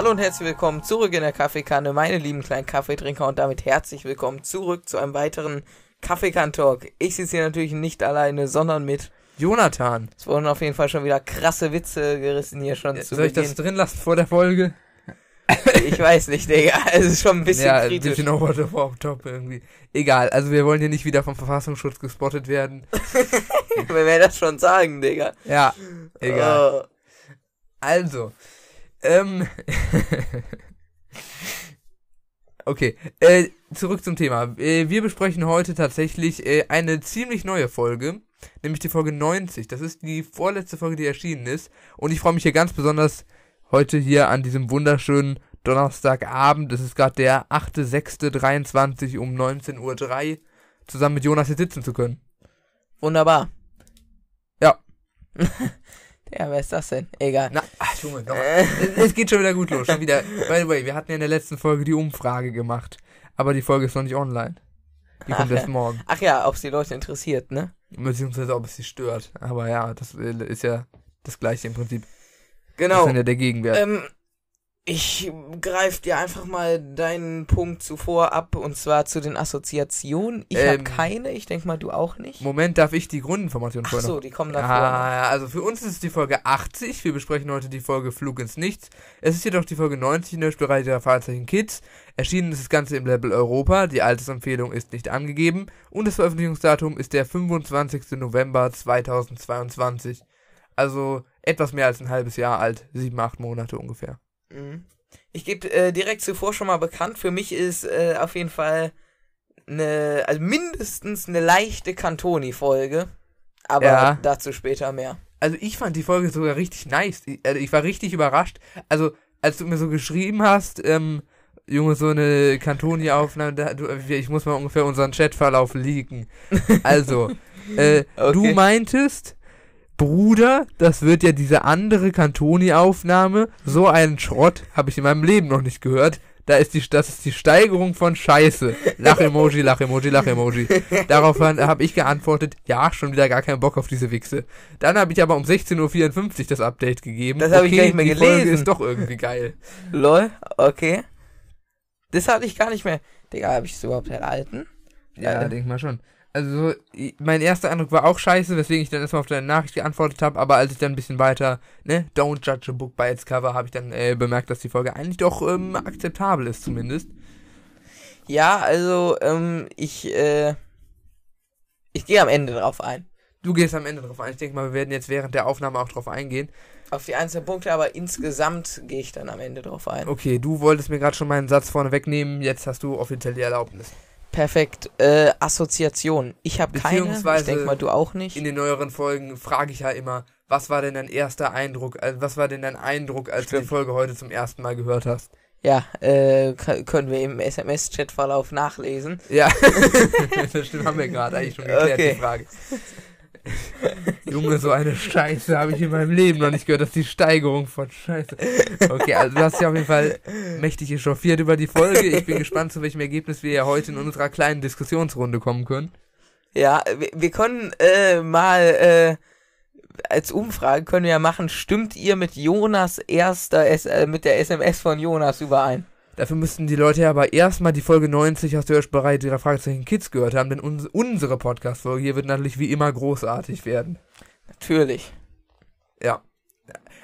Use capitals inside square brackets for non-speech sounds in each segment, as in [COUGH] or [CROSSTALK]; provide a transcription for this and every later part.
Hallo und herzlich willkommen zurück in der Kaffeekanne, meine lieben kleinen Kaffeetrinker und damit herzlich willkommen zurück zu einem weiteren Kaffeekann-Talk. Ich sitze hier natürlich nicht alleine, sondern mit Jonathan. Es wurden auf jeden Fall schon wieder krasse Witze gerissen hier schon zu Soll ich das drin lassen vor der Folge? Ich weiß nicht, Digga. [LAUGHS] Es ist schon ein bisschen ja, ein kritisch. bisschen over the top irgendwie. Egal, also wir wollen hier nicht wieder vom Verfassungsschutz gespottet werden. [LAUGHS] Wer will das schon sagen, Digga? Ja, egal. Oh. Also, ähm, [LAUGHS] okay, äh, zurück zum Thema. Äh, wir besprechen heute tatsächlich äh, eine ziemlich neue Folge, nämlich die Folge 90. Das ist die vorletzte Folge, die erschienen ist. Und ich freue mich hier ganz besonders heute hier an diesem wunderschönen Donnerstagabend. Es ist gerade der 8.6.23 um 19.03 Uhr, zusammen mit Jonas hier sitzen zu können. Wunderbar. Ja. [LAUGHS] ja, wer ist das denn? Egal. Na, ach, Junge, noch. Äh, Es geht schon wieder gut los. Schon wieder. By the way, wir hatten ja in der letzten Folge die Umfrage gemacht. Aber die Folge ist noch nicht online. Die kommt Ach, erst morgen. Ach ja, ob es die Leute interessiert, ne? Beziehungsweise ob es sie stört. Aber ja, das äh, ist ja das gleiche im Prinzip. Das Genau. ist dann ja der Gegenwert. Ähm, ich greife dir einfach mal deinen Punkt zuvor ab und zwar zu den Assoziationen. Ich habe Ähm, keine, ich denke mal du auch nicht. Moment, darf ich die Grundinformation Ach vorher noch? so, die kommen davor. Ah, ja, also für uns ist es die Folge 80. Wir besprechen heute die Folge Flug ins Nichts. Es ist jedoch die Folge 90 in der Spielreihe der Fahrzeichen Kids. Erschienen ist das Ganze im Level Europa. Die Altersempfehlung ist nicht angegeben. Und das Veröffentlichungsdatum ist der 25. November 2022. Also etwas mehr als ein halbes Jahr alt. Sieben, acht Monate ungefähr. Mhm. Ich gebe äh, direkt zuvor schon mal bekannt. Für mich ist äh, auf jeden Fall eine, also mindestens eine leichte Cantoni-Folge. Aber Ja. dazu später mehr. Also ich fand die Folge sogar richtig nice. Ich, also ich war richtig überrascht. Also als du mir so geschrieben hast, ähm, Junge, so eine Cantoni-Aufnahme, du, ich muss mal ungefähr unseren Chatverlauf leaken. Also, äh, [LAUGHS] du Okay. meintest, Bruder, das wird ja diese andere Cantoni-Aufnahme, so einen Schrott habe ich in meinem Leben noch nicht gehört. Da ist die, das ist die Steigerung von Scheiße. Lach-Emoji, Lach-Emoji, Lach-Emoji. Daraufhin habe ich geantwortet, ja, schon wieder gar keinen Bock auf diese Wichse. Dann habe ich aber um 16.54 Uhr das Update gegeben. Das habe ich gar nicht mehr die Folge gelesen. ist doch irgendwie geil. Lol, okay. Das hatte ich gar nicht mehr. Digga, habe ich es überhaupt erhalten? Ja, Äh. denk mal schon. Also, mein erster Eindruck war auch scheiße, weswegen ich dann erstmal auf deine Nachricht geantwortet habe, aber als ich dann ein bisschen weiter, ne, don't judge a book by its cover, habe ich dann äh, bemerkt, dass die Folge eigentlich doch ähm, akzeptabel ist, zumindest. Ja, also, ähm, ich, äh, ich gehe am Ende drauf ein. Du gehst am Ende drauf ein. Ich denke mal, wir werden jetzt während der Aufnahme auch drauf eingehen. Auf die einzelnen Punkte, aber insgesamt gehe ich dann am Ende drauf ein. Okay, du wolltest mir gerade schon meinen Satz vorne wegnehmen, jetzt hast du offiziell die Erlaubnis. Perfekt. Äh, Assoziation. Ich habe keine. Ich Beziehungsweise denke mal, du auch nicht. In den neueren Folgen frage ich ja immer, was war denn dein erster Eindruck, also was war denn dein Eindruck, als du Stimmt. die Folge heute zum ersten Mal gehört hast? Ja, äh, können wir im SMS-Chat-Verlauf nachlesen. Ja, [LAUGHS] [LAUGHS] das stimmt, haben wir gerade eigentlich schon geklärt, Okay. die Frage. Junge, so eine Scheiße habe ich in meinem Leben noch nicht gehört. Das ist die Steigerung von Scheiße. Okay, also du hast dich auf jeden Fall mächtig echauffiert über die Folge. Ich bin gespannt, zu welchem Ergebnis wir ja heute in unserer kleinen Diskussionsrunde kommen können. Ja, wir, wir können äh, mal äh, als Umfrage können wir ja machen, stimmt ihr mit Jonas erster S äh, mit der SMS von Jonas überein? Dafür müssten die Leute ja aber erstmal die Folge 90 aus der Hörspielreihe ihrer Fragezeichen Kids gehört haben, denn uns, unsere Podcast-Folge hier wird natürlich wie immer großartig werden. Natürlich. Ja.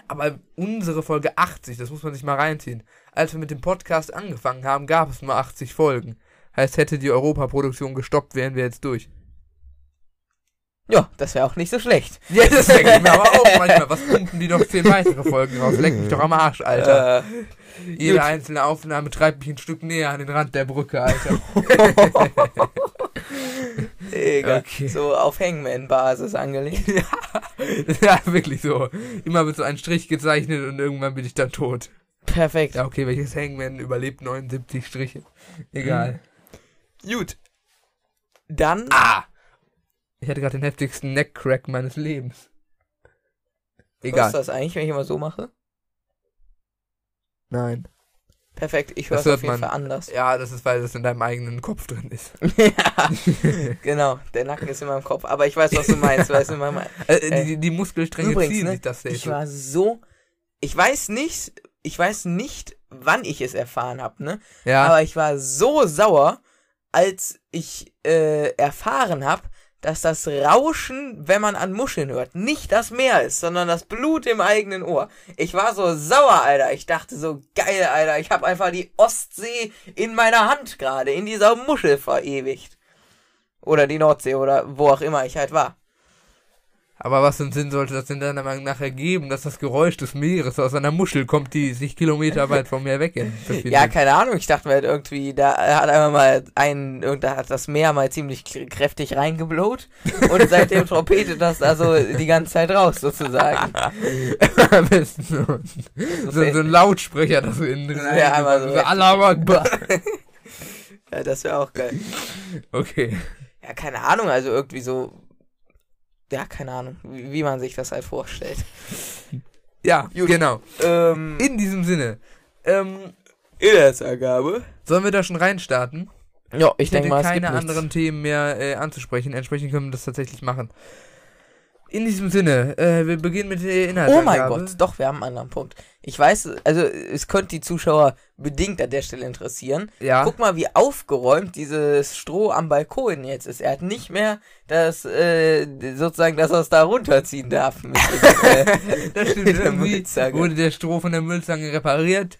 Aber unsere Folge 80, das muss man sich mal reinziehen. Als wir mit dem Podcast angefangen haben, gab es nur 80 Folgen. Heißt, hätte die Europaproduktion gestoppt, wären wir jetzt durch. Ja, das wäre auch nicht so schlecht. Ja, das denke ich mir aber auch [LAUGHS] manchmal. Was pumpen die noch 10 weitere Folgen raus? Leck mich doch am Arsch, Alter. Äh, Jede gut. einzelne Aufnahme treibt mich ein Stück näher an den Rand der Brücke, Alter. [LAUGHS] Digga, Okay. so auf Hangman-Basis angelegt. [LAUGHS] ja, wirklich so. Immer wird so ein Strich gezeichnet und irgendwann bin ich dann tot. Perfekt. Ja, okay, welches Hangman überlebt 79 Striche? Egal. Gut. Dann Ah! Ich hatte gerade den heftigsten Neckcrack meines Lebens. Was Egal. ist das eigentlich, wenn ich immer so mache? Nein. Perfekt, ich höre es auf jeden man. Fall anders. Ja, das ist, weil das in deinem eigenen Kopf drin ist. [LAUGHS] ja, genau. Der Nacken ist in meinem Kopf. Aber ich weiß, was du meinst. weißt du, mein, [LAUGHS] Äh, Äh, die, die Muskelstränge übrigens, ziehen ne, sich das ich war so. Ich weiß nicht, ich weiß nicht, wann ich es erfahren habe, ne? Ja. Aber ich war so sauer, als ich äh, erfahren habe, dass das Rauschen, wenn man an Muscheln hört, nicht das Meer ist, sondern das Blut im eigenen Ohr. Ich war so sauer, Alter. Ich dachte so, geil, Alter. Ich habe einfach die Ostsee in meiner Hand gerade, in dieser Muschel verewigt. Oder die Nordsee oder wo auch immer ich halt war. Aber was für einen Sinn sollte das denn deiner Meinung nach ergeben, dass das Geräusch des Meeres aus einer Muschel kommt, die sich Kilometer [LAUGHS] weit vom Meer weg befindet? Ja, keine Ahnung. Ich dachte mir halt irgendwie, da hat einmal mal ein, da hat das Meer mal ziemlich kr- kräftig reingeblowt [LAUGHS] und seitdem trompetet das also die ganze Zeit raus, sozusagen. Am besten so, so, so ein Lautsprecher, das so innen drin Ja, einmal so. so. [LAUGHS] Ja, das wäre auch geil. Okay. Ja, keine Ahnung, also irgendwie so. Ja, keine Ahnung, wie, wie man sich das halt vorstellt. [LAUGHS] Ja, Gut. genau. Ähm, In diesem Sinne. Ähm, Inhaltsangabe. sollen wir da schon reinstarten? Ja, ich Ich denke mal, es keine gibt nichts. anderen Themen mehr äh, anzusprechen. Entsprechend können wir das tatsächlich machen. In diesem Sinne, äh, wir beginnen mit der Oh Inhaltsangabe. mein Gott, doch, wir haben einen anderen Punkt. Ich weiß, also es könnte die Zuschauer bedingt an der Stelle interessieren. Ja. Guck mal, wie aufgeräumt dieses Stroh am Balkon jetzt ist. Er hat nicht mehr das, äh, sozusagen, dass er es da runterziehen darf. Mit, [LAUGHS] äh, das stimmt. mit der Müllzange. wurde der Stroh von der Müllzange repariert.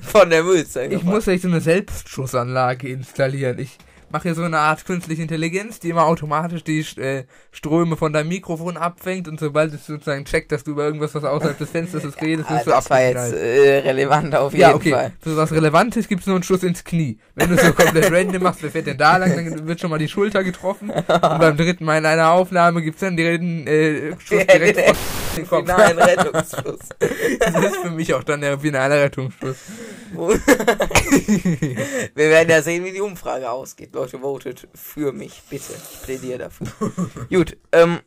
Von der Müllzange. Ich muss echt so eine Selbstschussanlage installieren. Ich mache hier so eine Art künstliche Intelligenz, die immer automatisch die äh, Ströme von deinem Mikrofon abfängt und sobald es sozusagen checkt, dass du über irgendwas, was außerhalb des Fensters ist, [LAUGHS] redest, wirst du das war jetzt äh, relevant auf jeden Ja, okay. Fall. Für was Relevantes gibt's nur einen Schuss ins Knie. Wenn du so komplett random machst, wer fährt denn da lang, dann wird schon mal die Schulter getroffen. Und beim dritten Mal in einer Aufnahme gibt's dann den äh, Schuss [LAUGHS] direkt [LAUGHS] den Kopf. Finalen Rettungsschluss. [LAUGHS] Das ist für mich auch dann der finale Rettungsschuss. [LAUGHS] Wir werden ja sehen, wie die Umfrage ausgeht. Leute, votet für mich, bitte. Ich plädiere dafür. Gut, ähm,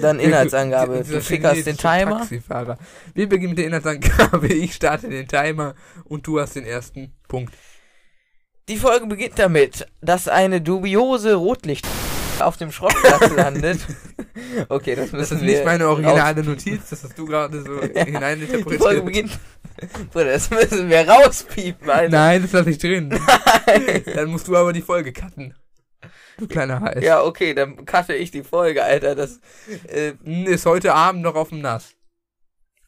dann Inhaltsangabe. Du schickerst den Timer. Taxifahrer. Wir beginnen mit der Inhaltsangabe. Ich starte den Timer und du hast den ersten Punkt. Die Folge beginnt damit, dass eine dubiose Rotlicht auf dem Schrottplatz [LAUGHS] landet. Okay, das müssen Das ist wir nicht meine originale Notiz, das hast du gerade so Die [LAUGHS] Folge [LAUGHS] hineininterpretiert. beginnt. Bruder, das müssen wir rauspiepen, Alter. Nein, das lasse ich drin. Dann musst du aber die Folge cutten. Du kleiner Hals. Ja, okay, dann cutte ich die Folge, Alter. Das, äh, Ist heute Abend noch auf dem Nass.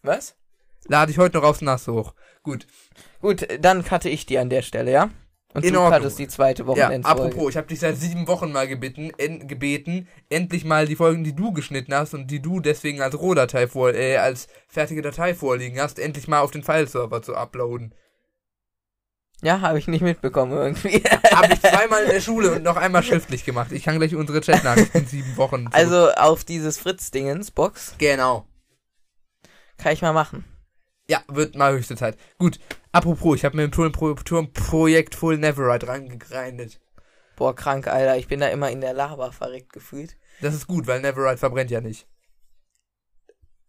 was? Lade ich heute noch aufs Nass hoch. Gut. Gut, dann cutte ich die an der Stelle, ja? Und In du Ordnung. cuttest die zweite Ja, Wochenendfolge. apropos, ich habe dich seit sieben Wochen mal gebeten, en, gebeten, endlich mal die Folgen, die du geschnitten hast und die du deswegen als Rohdatei vor, äh, als fertige Datei vorliegen hast, endlich mal auf den File-Server zu uploaden. Ja, habe ich nicht mitbekommen irgendwie. [LAUGHS] Habe ich zweimal in der [LAUGHS] Schule und noch einmal schriftlich gemacht. Ich kann gleich unsere Chatnachrichten in sieben Wochen. zurück- also auf dieses Fritz-Dingens-Box genau. kann ich mal machen. Ja, wird mal höchste Zeit. Gut. Apropos, ich habe mir im Turm- Pro- Turmprojekt Full Neverite reingegrindet. Boah, krank, Alter. Ich bin da immer in der Lava verreckt gefühlt. Das ist gut, weil Neverite verbrennt ja nicht.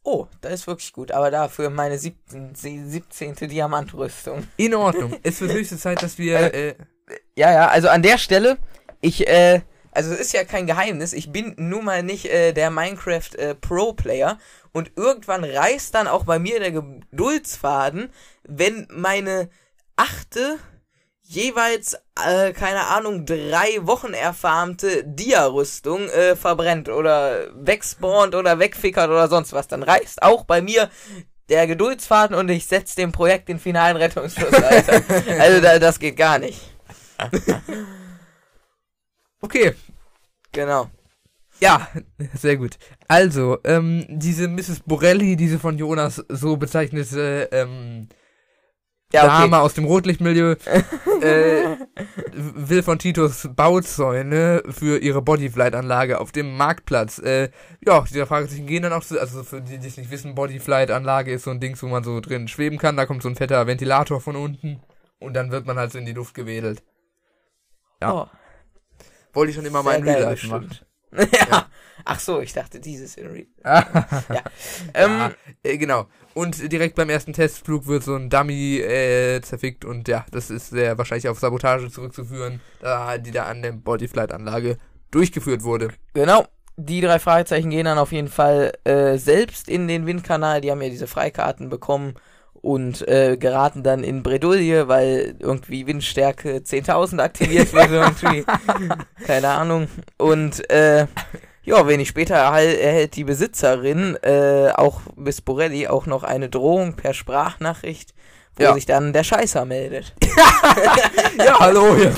Oh, das ist wirklich gut. Aber dafür meine 17. 17. Diamantrüstung. In Ordnung. es wird höchste Zeit, dass wir. [LAUGHS] Äh, Ja, ja, also an der Stelle, ich, äh, also es ist ja kein Geheimnis, ich bin nun mal nicht äh, der Minecraft äh, Pro-Player und irgendwann reißt dann auch bei mir der Geduldsfaden, wenn meine achte jeweils, äh, keine Ahnung, drei Wochen erfarmte Dia-Rüstung äh, verbrennt oder wegspawnt oder wegfickert oder sonst was. Dann reißt auch bei mir der Geduldsfaden und ich setze dem Projekt den finalen Rettungsschluss, Alter. [LAUGHS] also da, das geht gar nicht. [LAUGHS] okay. Genau. Ja, [LAUGHS] sehr gut. Also, ähm, diese Mrs. Borelli, diese von Jonas so bezeichnete ähm, Ja, Dame okay. aus dem Rotlichtmilieu, [LAUGHS] äh, will von Titus Bauzäune für ihre Bodyflight-Anlage auf dem Marktplatz. Äh, ja, dieser Fragezeichen gehen dann auch zu, also für die, die es nicht wissen, Bodyflight-Anlage ist so ein Ding, wo man so drin schweben kann. Da kommt so ein fetter Ventilator von unten und dann wird man halt so in die Luft gewedelt. ja. Oh, Wollte ich schon immer mal in Real Life machen. bestimmt. [LAUGHS] ja. Ach so, ich dachte dieses in Real. [LAUGHS] ja, Ähm, äh, genau. Und direkt beim ersten Testflug wird so ein Dummy äh, zerfickt und ja, das ist sehr wahrscheinlich auf Sabotage zurückzuführen, da die da an der Bodyflight-Anlage durchgeführt wurde. Genau. Die drei Fragezeichen gehen dann auf jeden Fall äh, selbst in den Windkanal. Die haben ja diese Freikarten bekommen und äh, geraten dann in Bredouille, weil irgendwie Windstärke 10.000 aktiviert wird [LAUGHS] irgendwie. Keine Ahnung. Und äh, ja, wenig später erhält, die Besitzerin, äh, auch Miss Borelli, auch noch eine Drohung per Sprachnachricht, wo Ja. sich dann der Scheißer meldet. [LAUGHS] [LAUGHS] Ja, hallo hier.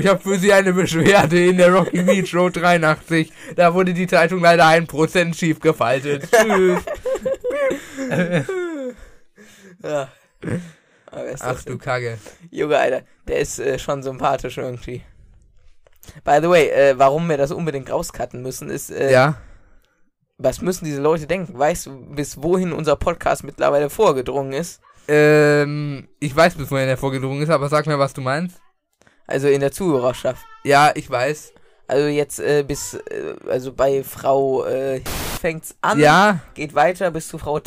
Ich habe für Sie eine Beschwerde in der Rocky Beach Road 83. Da wurde die Zeitung leider 1% schief gefaltet. Tschüss. Ja. Aber ist Ach du Kacke. Junge, Alter, der ist äh, schon sympathisch irgendwie. By the way, äh, warum wir das unbedingt rauscutten müssen, ist, äh, Ja. was müssen diese Leute denken? Weißt du, bis wohin unser Podcast mittlerweile vorgedrungen ist? Ähm, ich weiß, bis wohin der vorgedrungen ist, aber sag mir, was du meinst. Also in der Zuhörerschaft. Ja, ich weiß. Also jetzt äh, bis, äh, also bei Frau äh, fängt's an, Ja. geht weiter bis zu Frau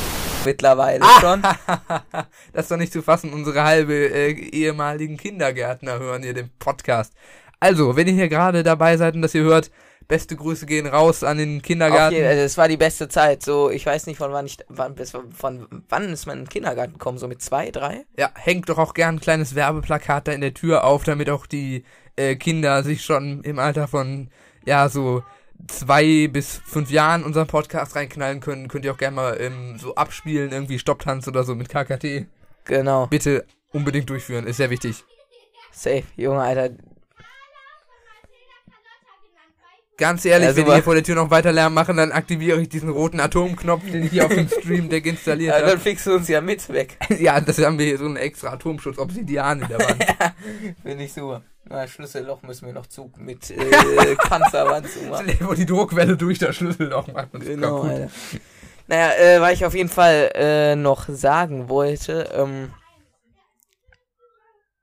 mittlerweile Ah! schon. [LAUGHS] das ist doch nicht zu fassen. Unsere halbe äh, ehemaligen Kindergärtner hören hier den Podcast. Also, wenn ihr hier gerade dabei seid und das ihr hört, beste Grüße gehen raus an den Kindergarten. jeden, also es war die beste Zeit. So, ich weiß nicht von wann ich, wann, bis, von wann ist man in den Kindergarten gekommen? So mit zwei, drei? Ja, hängt doch auch gern ein kleines Werbeplakat da in der Tür auf, damit auch die äh, Kinder sich schon im Alter von, ja, so zwei bis fünf Jahren unseren Podcast reinknallen können. Könnt ihr auch gerne mal ähm, so abspielen, irgendwie Stopptanz oder so mit KKT. Genau. Bitte unbedingt durchführen, ist sehr wichtig. Safe, Junge, Alter. Ganz ehrlich, Ja, wenn super. hier vor der Tür noch weiter Lärm machen, dann aktiviere ich diesen roten Atomknopf, den ich hier auf dem [LAUGHS] Stream Deck installiert Ja, dann habe. fixst du uns ja mit weg. [LAUGHS] Ja, das haben wir hier so einen extra Atomschutz Obsidian in der Wand. [LAUGHS] Finde ich super. Na, Schlüsselloch müssen wir noch zu mit äh, [LAUGHS] Panzerwand zumachen. Wo die Druckwelle durch das Schlüsselloch macht. Ist Genau, kaputt. Alter. Naja, äh, weil ich auf jeden Fall äh, noch sagen wollte, ähm,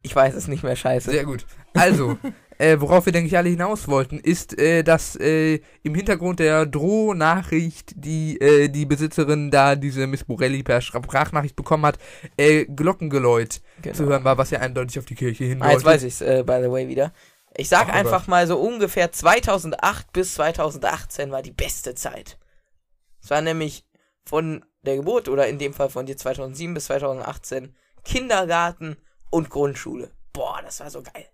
ich weiß es nicht mehr scheiße. Sehr gut. Also, äh, worauf wir, denke ich, alle hinaus wollten, ist, äh, dass äh, im Hintergrund der Drohnachricht, die äh, die Besitzerin da diese Miss Borelli per Sprachnachricht bekommen hat, äh, Glockengeläut Genau. zu hören war, was ja eindeutig auf die Kirche Ah, hindeutet. jetzt weiß ich's, äh, by the way, wieder. Ich sag Ach, einfach mal so ungefähr 2008 bis 2018 war die beste Zeit. Es war nämlich von der Geburt oder in dem Fall von dir 2007 bis 2018 Kindergarten und Grundschule. Boah, das war so geil.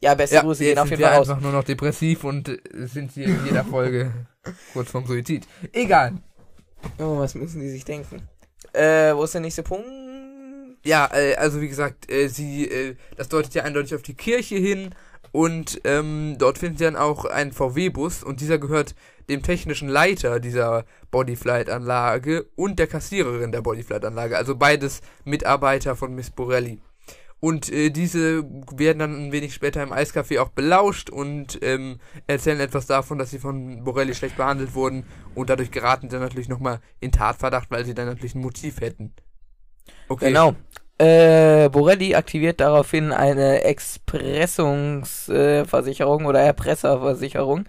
Ja, beste ja, Grüße gehen auf jeden Fall raus. einfach nur noch depressiv und äh, sind hier in jeder Folge [LAUGHS] kurz vorm Suizid. Egal. Oh, was müssen die sich denken? Äh, wo ist der nächste Punkt? Ja, äh, also wie gesagt, äh, sie, äh, das deutet ja eindeutig auf die Kirche hin und ähm, dort findet ihr dann auch einen VW-Bus und dieser gehört dem technischen Leiter dieser Bodyflight-Anlage und der Kassiererin der Bodyflight-Anlage, also beides Mitarbeiter von Miss Borelli. Und äh, diese werden dann ein wenig später im Eiscafé auch belauscht und ähm, erzählen etwas davon, dass sie von Borelli schlecht behandelt wurden und dadurch geraten sie natürlich nochmal in Tatverdacht, weil sie dann natürlich ein Motiv hätten. Okay. Genau. Äh, Borelli aktiviert daraufhin eine Expressungsversicherung oder Erpresserversicherung,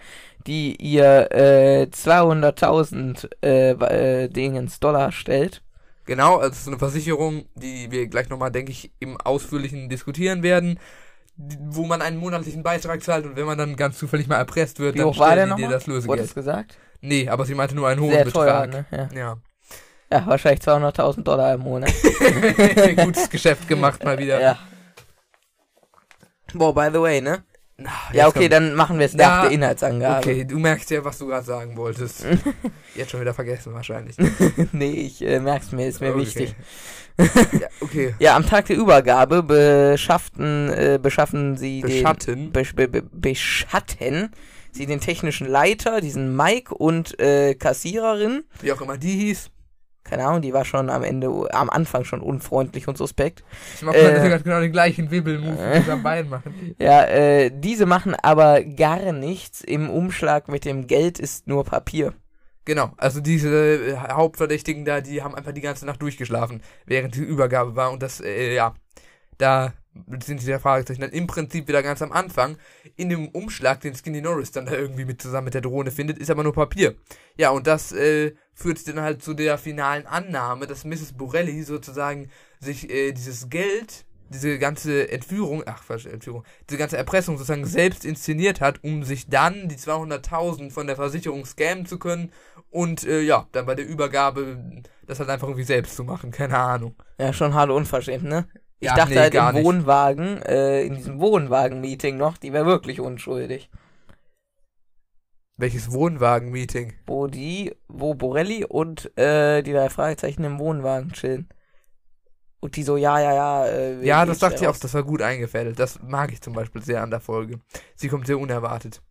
die ihr äh, 200.000 äh, äh, Dingens Dollar stellt. Genau, also es ist eine Versicherung, die wir gleich nochmal, denke ich, im Ausführlichen diskutieren werden, wo man einen monatlichen Beitrag zahlt und wenn man dann ganz zufällig mal erpresst wird, Wie dann stellen die dir das Wurde Lösegeld. es gesagt? Nee, aber sie meinte nur einen hohen Sehr Betrag. teuer, ne? Ja. Ja. ja, wahrscheinlich 200.000 Dollar im Monat. [LAUGHS] Gutes Geschäft gemacht mal wieder. ja. Boah, by the way, ne? Na, Ja, okay, dann machen wir es Ja, nach der Inhaltsangabe. Okay, du merkst ja, was du gerade sagen wolltest. [LAUGHS] Jetzt schon wieder vergessen wahrscheinlich. [LAUGHS] nee, ich äh, merk's mir, ist mir Okay. wichtig. Ja, okay. [LAUGHS] Ja, am Tag der Übergabe beschafften, äh, beschaffen sie den, Beschatten. besch be be beschatten sie den technischen Leiter, diesen Mike und äh, Kassiererin. Wie auch immer die hieß. Keine Ahnung, die war schon am Ende, am Anfang schon unfreundlich und suspekt. Ich mach Äh. mal, genau den gleichen Wibbelmove mit unserem Bein machen. Ja, äh, diese machen aber gar nichts. Im Umschlag mit dem Geld ist nur Papier. Genau, also diese äh, Hauptverdächtigen da, die haben einfach die ganze Nacht durchgeschlafen, während die Übergabe war und das, äh, ja, da sind die Fragezeichen dann im Prinzip wieder ganz am Anfang. In dem Umschlag, den Skinny Norris dann da irgendwie mit zusammen mit der Drohne findet, ist aber nur Papier. Ja, und das äh, führt dann halt zu der finalen Annahme, dass Mrs. Borelli sozusagen sich äh, dieses Geld, diese ganze Entführung, ach, falsch, Entführung, diese ganze Erpressung sozusagen selbst inszeniert hat, um sich dann die 200.000 von der Versicherung scammen zu können und äh, ja, dann bei der Übergabe das halt einfach irgendwie selbst zu machen, keine Ahnung. Ja, schon hart unverschämt, ne? Ich Ja, dachte nee, halt im. Wohnwagen, äh, in diesem Wohnwagen-Meeting noch, die wäre wirklich unschuldig. Welches Wohnwagen-Meeting? Wo die, wo Borelli und äh, die drei Fragezeichen im Wohnwagen chillen. Und die so, ja, ja, ja. Äh, Ja, das dachte ich auch, das war gut eingefädelt. Das mag ich zum Beispiel sehr an der Folge. Sie kommt sehr unerwartet.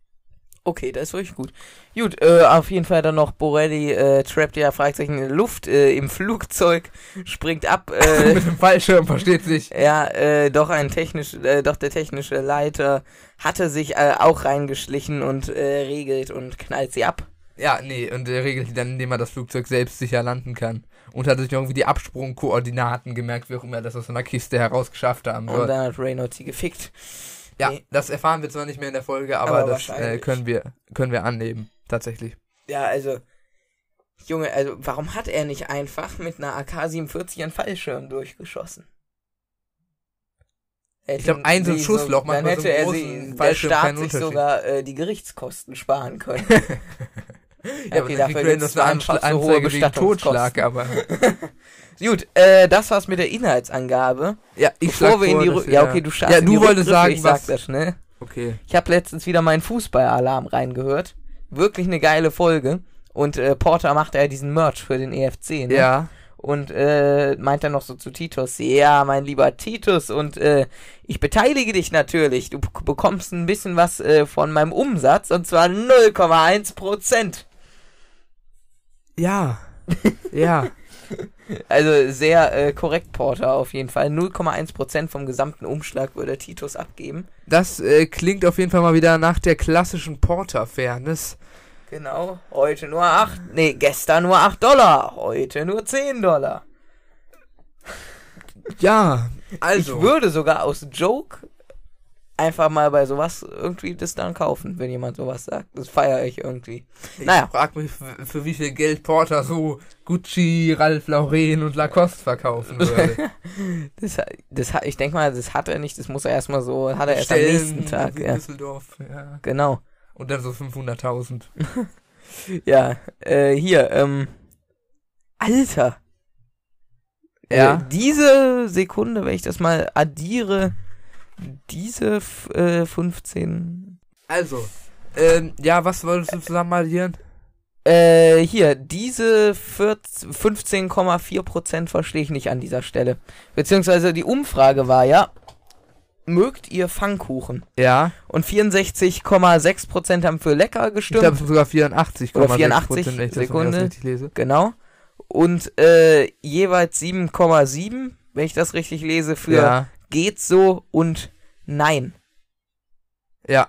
Okay, das ist wirklich gut. Gut, äh, auf jeden Fall dann noch Borelli äh, trappt ja Fragezeichen in der Luft äh, im [LAUGHS] Flugzeug, springt ab. [LAUGHS] Äh, Mit dem Fallschirm, versteht sich. ja, äh, doch ein technisch, äh, doch der technische Leiter hatte sich äh, auch reingeschlichen und äh, regelt und knallt sie ab. Ja, nee, und er regelt die dann, indem er das Flugzeug selbst sicher landen kann. Und hat sich irgendwie die Absprungkoordinaten gemerkt, wie auch immer er das aus einer Kiste herausgeschafft haben Und soll. dann hat Reynolds sie gefickt. Ja, nee. das erfahren wir zwar nicht mehr in der Folge, aber, Aber das äh, können wir können wir annehmen, tatsächlich. Ja, also, Junge, also warum hat er nicht einfach mit einer AK-47 einen Fallschirm durchgeschossen? Ich glaub, ein so ein Schussloch macht Dann so hätte einem er sie, der Staat sich sogar äh, die Gerichtskosten sparen können. [LAUGHS] Ja, okay, dafür gibt's Reynolds eine Anschl- Anzeige wegen Totschlag, [LAUGHS] aber... Gut, äh, das war's mit der Inhaltsangabe. Ja, ich Bevor wir in die wir Ja, okay, du startest Ja, du wolltest Rückgriffe, sagen, ich sag was... das schnell. Okay. Ich habe letztens wieder meinen Fußballalarm reingehört. Wirklich eine geile Folge. Und äh, Porter macht ja diesen Merch für den EFC, ne? Ja. Und äh, meint dann noch so zu Titus, ja, mein lieber Titus, und äh, ich beteilige dich natürlich. Du bek- bekommst ein bisschen was äh, von meinem Umsatz, und zwar 0,1 Prozent. Ja. ja. [LAUGHS] Also sehr äh, korrekt, Porter, auf jeden Fall. 0,1 Prozent vom gesamten Umschlag würde Titus abgeben. Das äh, klingt auf jeden Fall mal wieder nach der klassischen Porter-Fairness. Genau, heute nur 8, nee, gestern nur 8 Dollar, heute nur 10 Dollar. Ja, also. Ich würde sogar aus Joke einfach mal bei sowas irgendwie das dann kaufen, wenn jemand sowas sagt. Das feiere ich irgendwie. Ich Naja. frag mich, für, für wie viel Geld Porter so Gucci, Ralph Lauren und Lacoste verkaufen würde. [LAUGHS] Das, das, hat- ich denke mal, das hat er nicht, das muss er erstmal so, hat er erst am Stellen nächsten Tag. in Ja. Düsseldorf, ja. Genau. Und dann so 500.000. [LAUGHS] Ja, äh, hier, ähm, Alter. Ja. Äh, diese Sekunde, wenn ich das mal addiere, diese äh, 15 Also, ähm, ja, was wolltest du zusammen addieren? Äh, hier, diese 14 15,4% verstehe ich nicht an dieser Stelle. Beziehungsweise die Umfrage war ja, mögt ihr Pfannkuchen? Ja, Und 64,6% haben für lecker ich gestimmt. glaube, es sind sogar 84,6 Oder 84 Prozent, ich Sekunde. lese. genau. Und äh, jeweils 7,7, wenn ich das richtig lese, für Ja, geht so und nein. ja.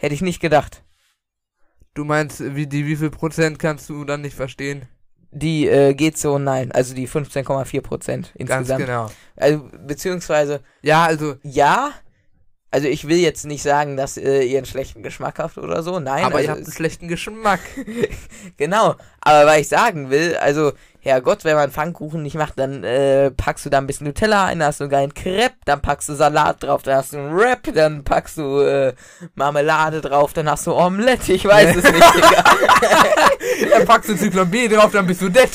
Hätte ich nicht gedacht. Du meinst, wie, die, wie viel Prozent kannst du dann nicht verstehen? Die äh, geht so und nein. Also die 15,4% Ganz insgesamt. genau. Also, beziehungsweise Ja, also, ja, also ich will jetzt nicht sagen, dass äh, ihr einen schlechten Geschmack habt oder so. Nein, aber also ich habe einen schlechten Geschmack. [LAUGHS] genau. Aber was ich sagen will, also Herrgott, wenn man Pfannkuchen nicht macht, dann äh, packst du da ein bisschen Nutella ein, dann hast du einen geilen Crepe, dann packst du Salat drauf, dann hast du einen Wrap, dann packst du äh, Marmelade drauf, dann hast du Omelette. Ich weiß es nicht, [LAUGHS] Digga. Dann packst du Zyklon B drauf, dann bist du dead.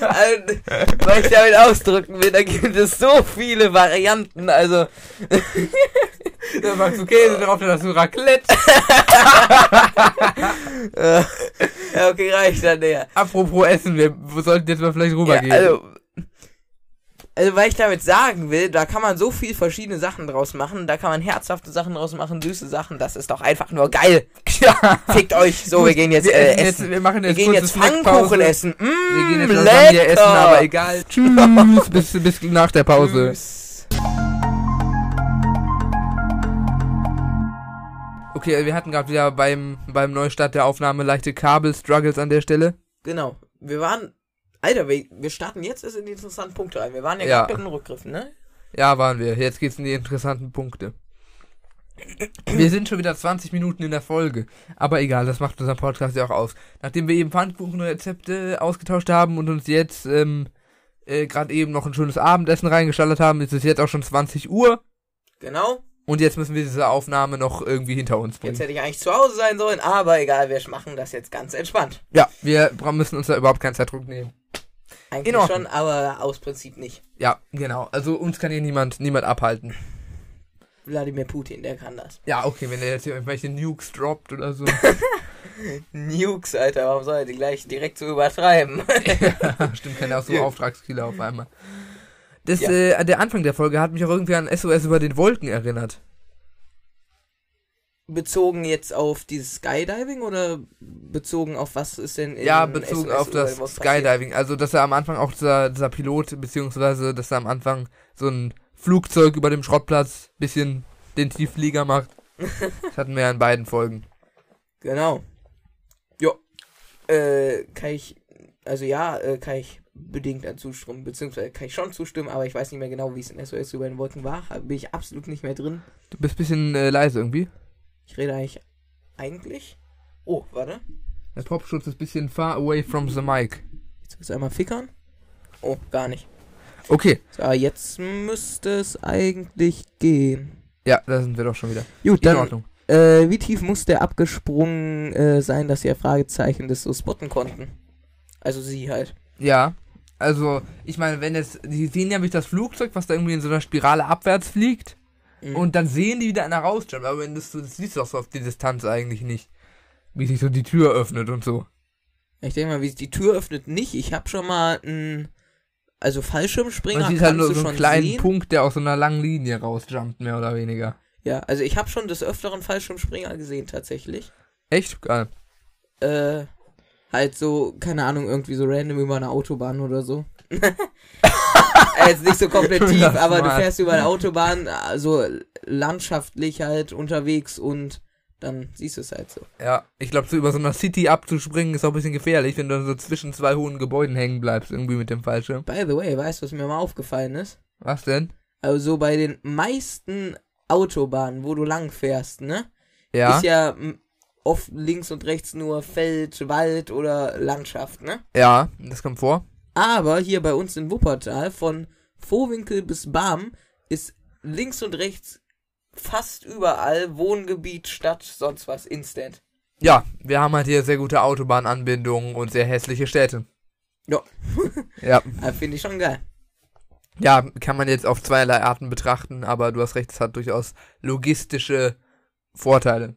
Also, was ich damit ausdrücken will, da gibt es so viele Varianten. Also Dann packst du Käse drauf, dann hast du Raclette. [LAUGHS] äh, ja, okay, reicht dann näher. Apropos Essen, wir sollten jetzt mal vielleicht rübergehen. Ja, also, also, weil ich damit sagen will, da kann man so viel verschiedene Sachen draus machen. Da kann man herzhafte Sachen draus machen, süße Sachen. Das ist doch einfach nur geil. [LAUGHS] ja. Fickt euch. So, wir gehen jetzt wir, äh, essen essen. wir machen wir jetzt gehen kurze jetzt. Pfannkuchen essen. Mm, Wir gehen jetzt lecker. Essen, aber egal. [LAUGHS] Tschüss, bis, bis nach der Pause. Tschüss. Okay, wir hatten gerade wieder beim, beim Neustart der Aufnahme leichte Kabel-Struggles an der Stelle. Genau. Wir waren. Alter, wir, wir starten jetzt erst in die interessanten Punkte rein. Wir waren ja, Ja. gerade bei den Rückgriffen, ne? Ja, waren wir. Jetzt geht's in die interessanten Punkte. Wir sind schon wieder 20 Minuten in der Folge. Aber egal, das macht unser Podcast ja auch aus. Nachdem wir eben Pfannkuchenrezepte ausgetauscht haben und uns jetzt ähm, äh, gerade eben noch ein schönes Abendessen reingeschallert haben, ist es jetzt auch schon 20 Uhr. Genau. Und jetzt müssen wir diese Aufnahme noch irgendwie hinter uns Jetzt bringen. hätte ich eigentlich zu Hause sein sollen, aber egal, wir machen das jetzt ganz entspannt. Ja, wir müssen uns da überhaupt keinen Zeitdruck nehmen. Eigentlich In Ordnung. schon, aber aus Prinzip nicht. Ja, genau. Also uns kann hier niemand, niemand abhalten. Wladimir Putin, der kann das. Ja, okay, wenn er jetzt hier irgendwelche Nukes droppt oder so. [LAUGHS] Nukes, Alter, warum soll er die gleich direkt so übertreiben? [LAUGHS] Stimmt, kann er auch so Ja. Auftragskiller auf einmal. Das, Ja. äh, der Anfang der Folge hat mich auch irgendwie an SOS über den Wolken erinnert. Bezogen jetzt auf dieses Skydiving oder bezogen auf was ist denn in ja, bezogen SOS auf das? Skydiving. Also, dass er am Anfang auch dieser, dieser Pilot, beziehungsweise, dass er am Anfang so ein Flugzeug über dem Schrottplatz bisschen den Tiefflieger macht. [LAUGHS] Das hatten wir ja in beiden Folgen. Genau. Ja. Äh, kann ich, also ja, äh, kann ich bedingt dazu zustimmen, beziehungsweise kann ich schon zustimmen, aber ich weiß nicht mehr genau, wie es in SOS über den Wolken war. Da Bin ich absolut nicht mehr drin. Du bist bisschen äh, leise irgendwie. Ich rede eigentlich, eigentlich? Oh, warte. Der Popschutz ist bisschen far away from the mic. Jetzt muss einmal fickern. Oh, gar nicht. Okay, So, jetzt müsste es eigentlich gehen. ja, da sind wir doch schon wieder. Gut, In dann Ordnung. Äh, wie tief muss der abgesprungen äh, sein, dass ihr Fragezeichen das so spotten konnten? Also sie halt. Ja, also, ich meine, wenn jetzt, die sehen ja durch das Flugzeug, was da irgendwie in so einer Spirale abwärts fliegt, Mhm. und dann sehen die, wie da einer rausjumpt, aber wenn das, das siehst du doch so auf die Distanz eigentlich nicht. Wie sich so die Tür öffnet und so. Ich denke mal, wie sich die Tür öffnet, nicht. Ich habe schon mal einen. Also Fallschirmspringer. Man sieht halt nur so einen kleinen sehen. Punkt, der aus so einer langen Linie rausjumpt, mehr oder weniger. Ja, also ich habe schon des Öfteren Fallschirmspringer gesehen, tatsächlich. Echt? Geil. Äh, halt so, keine Ahnung, irgendwie so random über eine Autobahn oder so. [LAUGHS] [LAUGHS] Äh, Jetzt nicht so komplett tief, aber du fährst über eine Autobahn, also landschaftlich halt unterwegs und dann siehst du es halt so. Ja, ich glaube, so über so einer City abzuspringen ist auch ein bisschen gefährlich, wenn du so zwischen zwei hohen Gebäuden hängen bleibst, irgendwie mit dem Fallschirm. By the way, weißt du, was mir mal aufgefallen ist? Was denn? Also so bei den meisten Autobahnen, wo du lang fährst, ne? Ja, Ist ja oft links und rechts nur Feld, Wald oder Landschaft, ne? ja, das kommt vor. Aber hier bei uns in Wuppertal, von Vohwinkel bis Barm, ist links und rechts fast überall Wohngebiet, Stadt, sonst was, instant. Ja, wir haben halt hier sehr gute Autobahnanbindungen und sehr hässliche Städte. Ja. [LAUGHS] Ja, Äh, Finde ich schon geil. ja, kann man jetzt auf zweierlei Arten betrachten, aber du hast recht, es hat durchaus logistische Vorteile.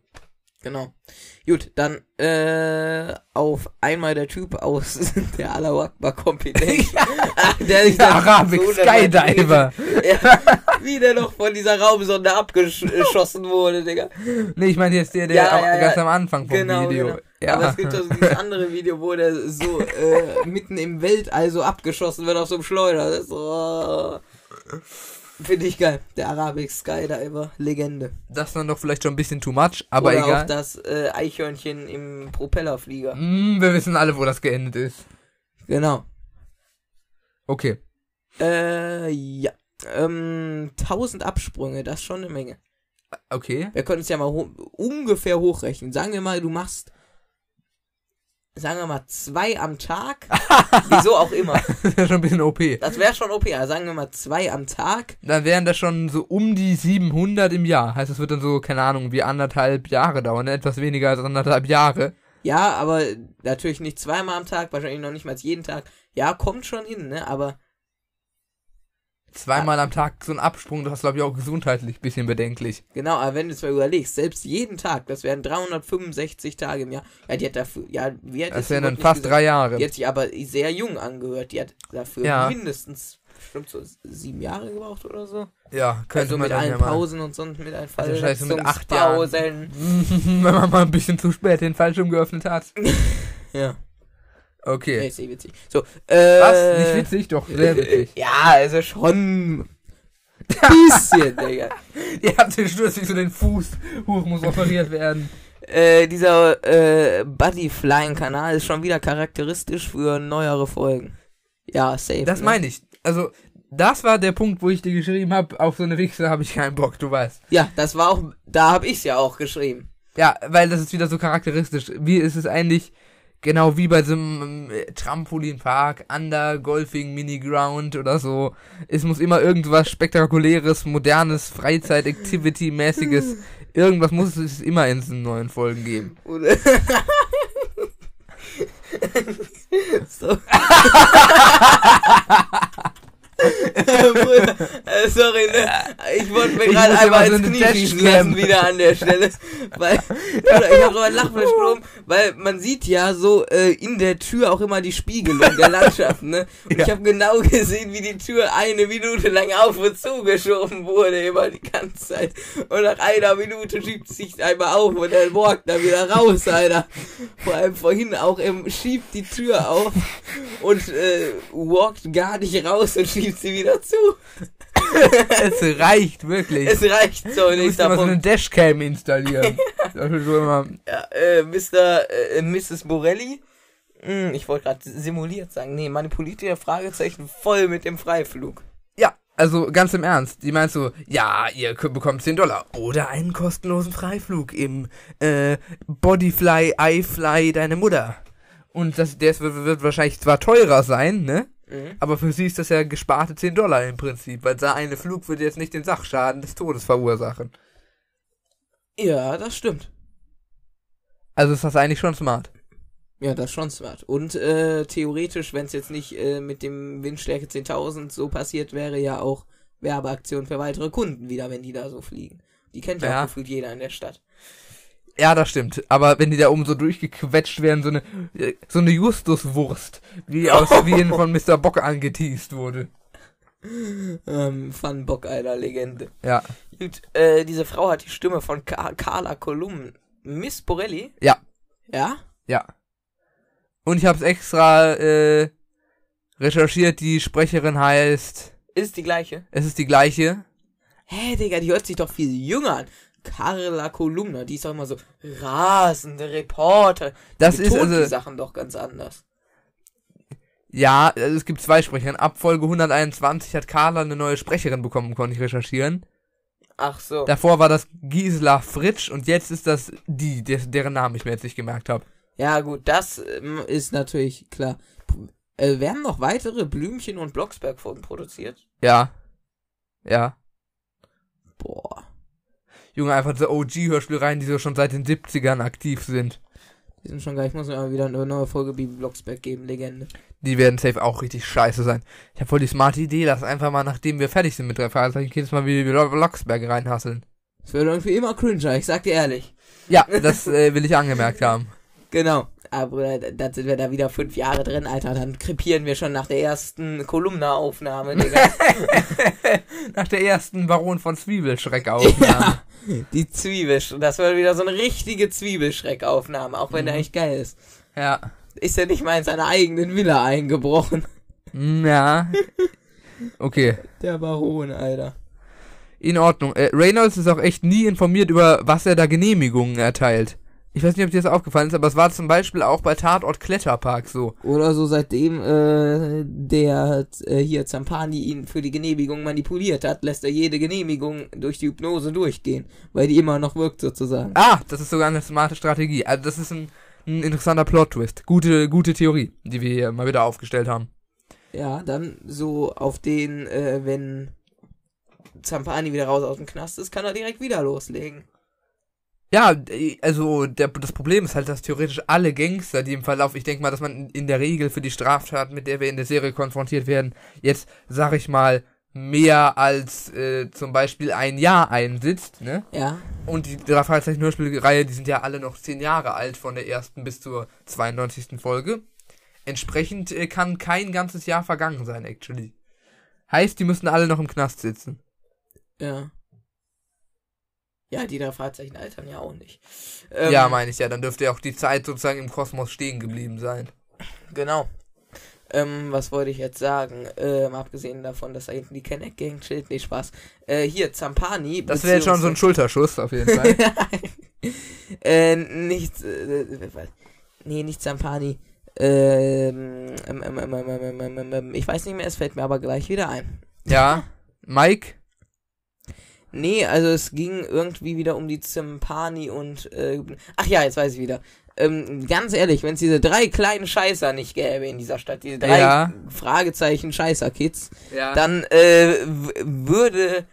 Genau. Gut, dann äh, auf einmal der Typ aus [LAUGHS] der Allahu Akbar Compilation. [LAUGHS] der sich dann Arabic so Skydiver. [LAUGHS] Ja, wie der noch von dieser Raumsonde abgeschossen wurde, Digga. Nee, ich meine jetzt der, der Ja, ja, ja. ganz am Anfang vom Genau, Video. genau. Ja. Aber es gibt doch so dieses andere Video, wo der so äh, mitten im Weltall so abgeschossen wird auf so einem Schleuder. Das ist so, äh, Finde ich geil. Der Arabic Skydiver, Legende. das ist dann doch vielleicht schon ein bisschen too much, aber Oder egal. auch das äh, Eichhörnchen im Propellerflieger. Mm, wir wissen alle, wo das geendet ist. Genau. Okay. Äh, ja. Ähm, 1000 Absprünge, das ist schon eine Menge. Okay. Wir können es ja mal ho ungefähr hochrechnen. Sagen wir mal, du machst, sagen wir mal, zwei am Tag. [LAUGHS] Wieso auch immer. Das ist schon ein bisschen OP. Das wäre schon okay. Also sagen wir mal, zwei am Tag. Dann wären das schon so um die 700 im Jahr. Heißt, das wird dann so, keine Ahnung, wie anderthalb Jahre dauern. ne? Etwas weniger als anderthalb Jahre. Ja, aber natürlich nicht zweimal am Tag, wahrscheinlich noch nicht mal jeden Tag. Ja, kommt schon hin, ne? Aber Zweimal am Tag so ein Absprung, das ist, glaube ich, auch gesundheitlich ein bisschen bedenklich. genau, aber wenn du es mal überlegst, selbst jeden Tag, das wären 365 Tage im Jahr. Ja, die hat dafür, ja, wie hat Das wären dann fast drei Jahre. Die hat sich aber sehr jung angehört. Die hat dafür Ja. mindestens bestimmt so sieben Jahre gebraucht oder so. Ja, könnte also man mit allen ja. Pausen und so mit allen Also scheiße, mit acht Jahren. Pausen. [LAUGHS] Wenn man mal ein bisschen zu spät den Fallschirm geöffnet hat. [LAUGHS] Ja, Okay. ist eh witzig. So, äh. Was? Nicht witzig? Doch, sehr witzig. [LAUGHS] Ja, also schon. [LAUGHS] Bisschen, Digga. Ihr habt den Sturz nicht so den Fuß. Huch, muss operiert werden. Äh, dieser äh, Buddy Flying Kanal ist schon wieder charakteristisch für neuere Folgen. Ja, safe. Das ne? meine ich. Also, das war der Punkt, wo ich dir geschrieben habe, auf so eine Wichse habe ich keinen Bock, du weißt. Ja, das war auch, da hab ich's ja auch geschrieben. Ja, weil das ist wieder so charakteristisch. Wie ist es eigentlich, Genau wie bei so einem äh, Trampolinpark, Under, Golfing, Mini-Ground oder so. Es muss immer irgendwas spektakuläres, modernes, Freizeit-Activity-mäßiges, irgendwas muss es immer in diesen neuen Folgen geben. [LAUGHS] So. [LAUGHS] Bruder, äh, sorry, ne? Ich wollte mir gerade einmal ins Knie schießen lassen wieder an der Stelle. Weil, Bruder, ich habe so ein Lachfleisch genommen, weil man sieht ja so äh, in der Tür auch immer die Spiegelung der Landschaft, ne? Und Ja. ich habe genau gesehen, wie die Tür eine Minute lang auf und zu geschoben wurde, immer die ganze Zeit. Und nach einer Minute schiebt sich einmal auf und dann walkt er wieder raus, Alter. Vor allem vorhin auch, er schiebt die Tür auf und äh, walkt gar nicht raus und schiebt sie wieder zu. es reicht wirklich. Es reicht so, nächster immer so eine. Dashcam installieren. [LAUGHS] Das ist so immer, Ja, äh, Mr. Äh, Mrs. Borelli. Hm, ich wollte gerade simuliert sagen. Nee, manipuliert ihr Fragezeichen voll mit dem Freiflug. ja, also ganz im Ernst. Die meinst so, ja, ihr bekommt 10 Dollar. Oder einen kostenlosen Freiflug im äh, Bodyfly, iFly, deine Mutter. Und das, der wird, wird wahrscheinlich zwar teurer sein, ne? Mhm. Aber für sie ist das ja gesparte 10 Dollar im Prinzip, weil der eine Flug würde jetzt nicht den Sachschaden des Todes verursachen. Ja, das stimmt. Also ist das eigentlich schon smart. Ja, das ist schon smart. Und äh, theoretisch, wenn es jetzt nicht äh, mit dem Windstärke 10.000 so passiert, wäre ja auch Werbeaktion für weitere Kunden wieder, wenn die da so fliegen. Die kennt ja, Ja. auch gefühlt jeder in der Stadt. Ja, das stimmt. Aber wenn die da oben so durchgequetscht werden, so eine, so eine Justuswurst, wie aus, [LAUGHS] wie in von Mr. Bock angeteased wurde. Ähm, Fun Bock, Alter, Legende. Ja. Und, äh, diese Frau hat die Stimme von Ka Carla Kolumn. Miss Borelli? Ja. Ja? Ja. Und ich hab's extra, äh, recherchiert, die Sprecherin heißt, Ist die gleiche? es ist die gleiche. Hä, Digga, die hört sich doch viel jünger an. Carla Kolumna, die ist doch immer so rasende Reporter. Die Das ist betont also- die Sachen doch ganz anders. Ja, also es gibt zwei Sprecherinnen. Ab Folge 121 hat Carla eine neue Sprecherin bekommen, konnte ich recherchieren. Ach so. Davor war das Gisela Fritsch und jetzt ist das die, deren Namen ich mir jetzt nicht gemerkt habe. Ja, gut, das ähm, ist natürlich klar. Äh, werden noch weitere Blümchen- und Blocksberg-Folgen produziert? Ja. Ja. Boah. Junge, einfach diese OG-Hörspiele rein, die so schon seit den 70ern aktiv sind. Die sind schon geil. Ich muss mir mal wieder eine neue Folge Bibi Blocksberg geben, Legende. Die werden safe auch richtig scheiße sein. Ich habe voll die smarte Idee, lass einfach mal, nachdem wir fertig sind mit drei Fragezeichen, jedes Mal wie Blocksberg reinhasseln. Es wird irgendwie immer cringer, ich sag dir ehrlich. Ja, das äh, will ich angemerkt haben. [LAUGHS] Genau. Aber äh, da sind wir da wieder fünf Jahre drin, Alter. Dann krepieren wir schon nach der ersten Kolumna-Aufnahme, Digga. [LAUGHS] Nach der ersten Baron von Zwiebelschreck-Aufnahme. ja. Die Zwiebel. Das wird wieder so eine richtige Zwiebelschreckaufnahme, auch wenn der Mhm. echt geil ist. Ja. Ist er nicht mal in seiner eigenen Villa eingebrochen? Mm, Ja. Okay. Der Baron, Alter. In Ordnung. Äh, Reynolds ist auch echt nie informiert über, was er da Genehmigungen erteilt. Ich weiß nicht, ob dir das aufgefallen ist, aber es war zum Beispiel auch bei Tatort Kletterpark so. Oder so seitdem äh, der äh, hier Zampani ihn für die Genehmigung manipuliert hat, lässt er jede Genehmigung durch die Hypnose durchgehen, weil die immer noch wirkt sozusagen. Ah, das ist sogar eine smarte Strategie. Also das ist ein, ein interessanter Plot-Twist. Gute, gute Theorie, die wir hier mal wieder aufgestellt haben. Ja, dann so auf den, äh, wenn Zampani wieder raus aus dem Knast ist, kann er direkt wieder loslegen. Ja, äh, also der, das Problem ist halt, dass theoretisch alle Gangster, die im Verlauf, ich denke mal, dass man in der Regel für die Straftat, mit der wir in der Serie konfrontiert werden, jetzt, sag ich mal, mehr als äh, zum Beispiel ein Jahr einsitzt, ne? Ja, Und die drei Fragezeichen Hörspielreihe, die sind ja alle noch zehn Jahre alt von der ersten bis zur 92. Folge. Entsprechend äh, kann kein ganzes Jahr vergangen sein, actually. Heißt, die müssen alle noch im Knast sitzen. ja. Ja, die drei Fahrzeichen altern ja auch nicht. Ähm, ja, meine ich ja. Dann dürfte ja auch die Zeit sozusagen im Kosmos stehen geblieben sein. Genau. Ähm, was wollte ich jetzt sagen? Ähm, abgesehen davon, dass da hinten die Kenneck Gang chillt. Nee, Spaß. Äh, hier, Zampani. Das wäre jetzt schon so ein Schulterschuss, auf jeden Fall. äh, nicht, äh, nee, nicht Zampani. Ähm, ähm, ähm, ähm, ähm, ähm, ähm, ich weiß nicht mehr, es fällt mir aber gleich wieder ein. Ja, Mike? Nee, also es ging irgendwie wieder um die Zimpani und äh, ach ja, jetzt weiß ich wieder. Ähm, ganz ehrlich, wenn es diese drei kleinen Scheißer nicht gäbe in dieser Stadt, diese drei Ja. Fragezeichen Scheißer-Kids, Ja. dann äh, würde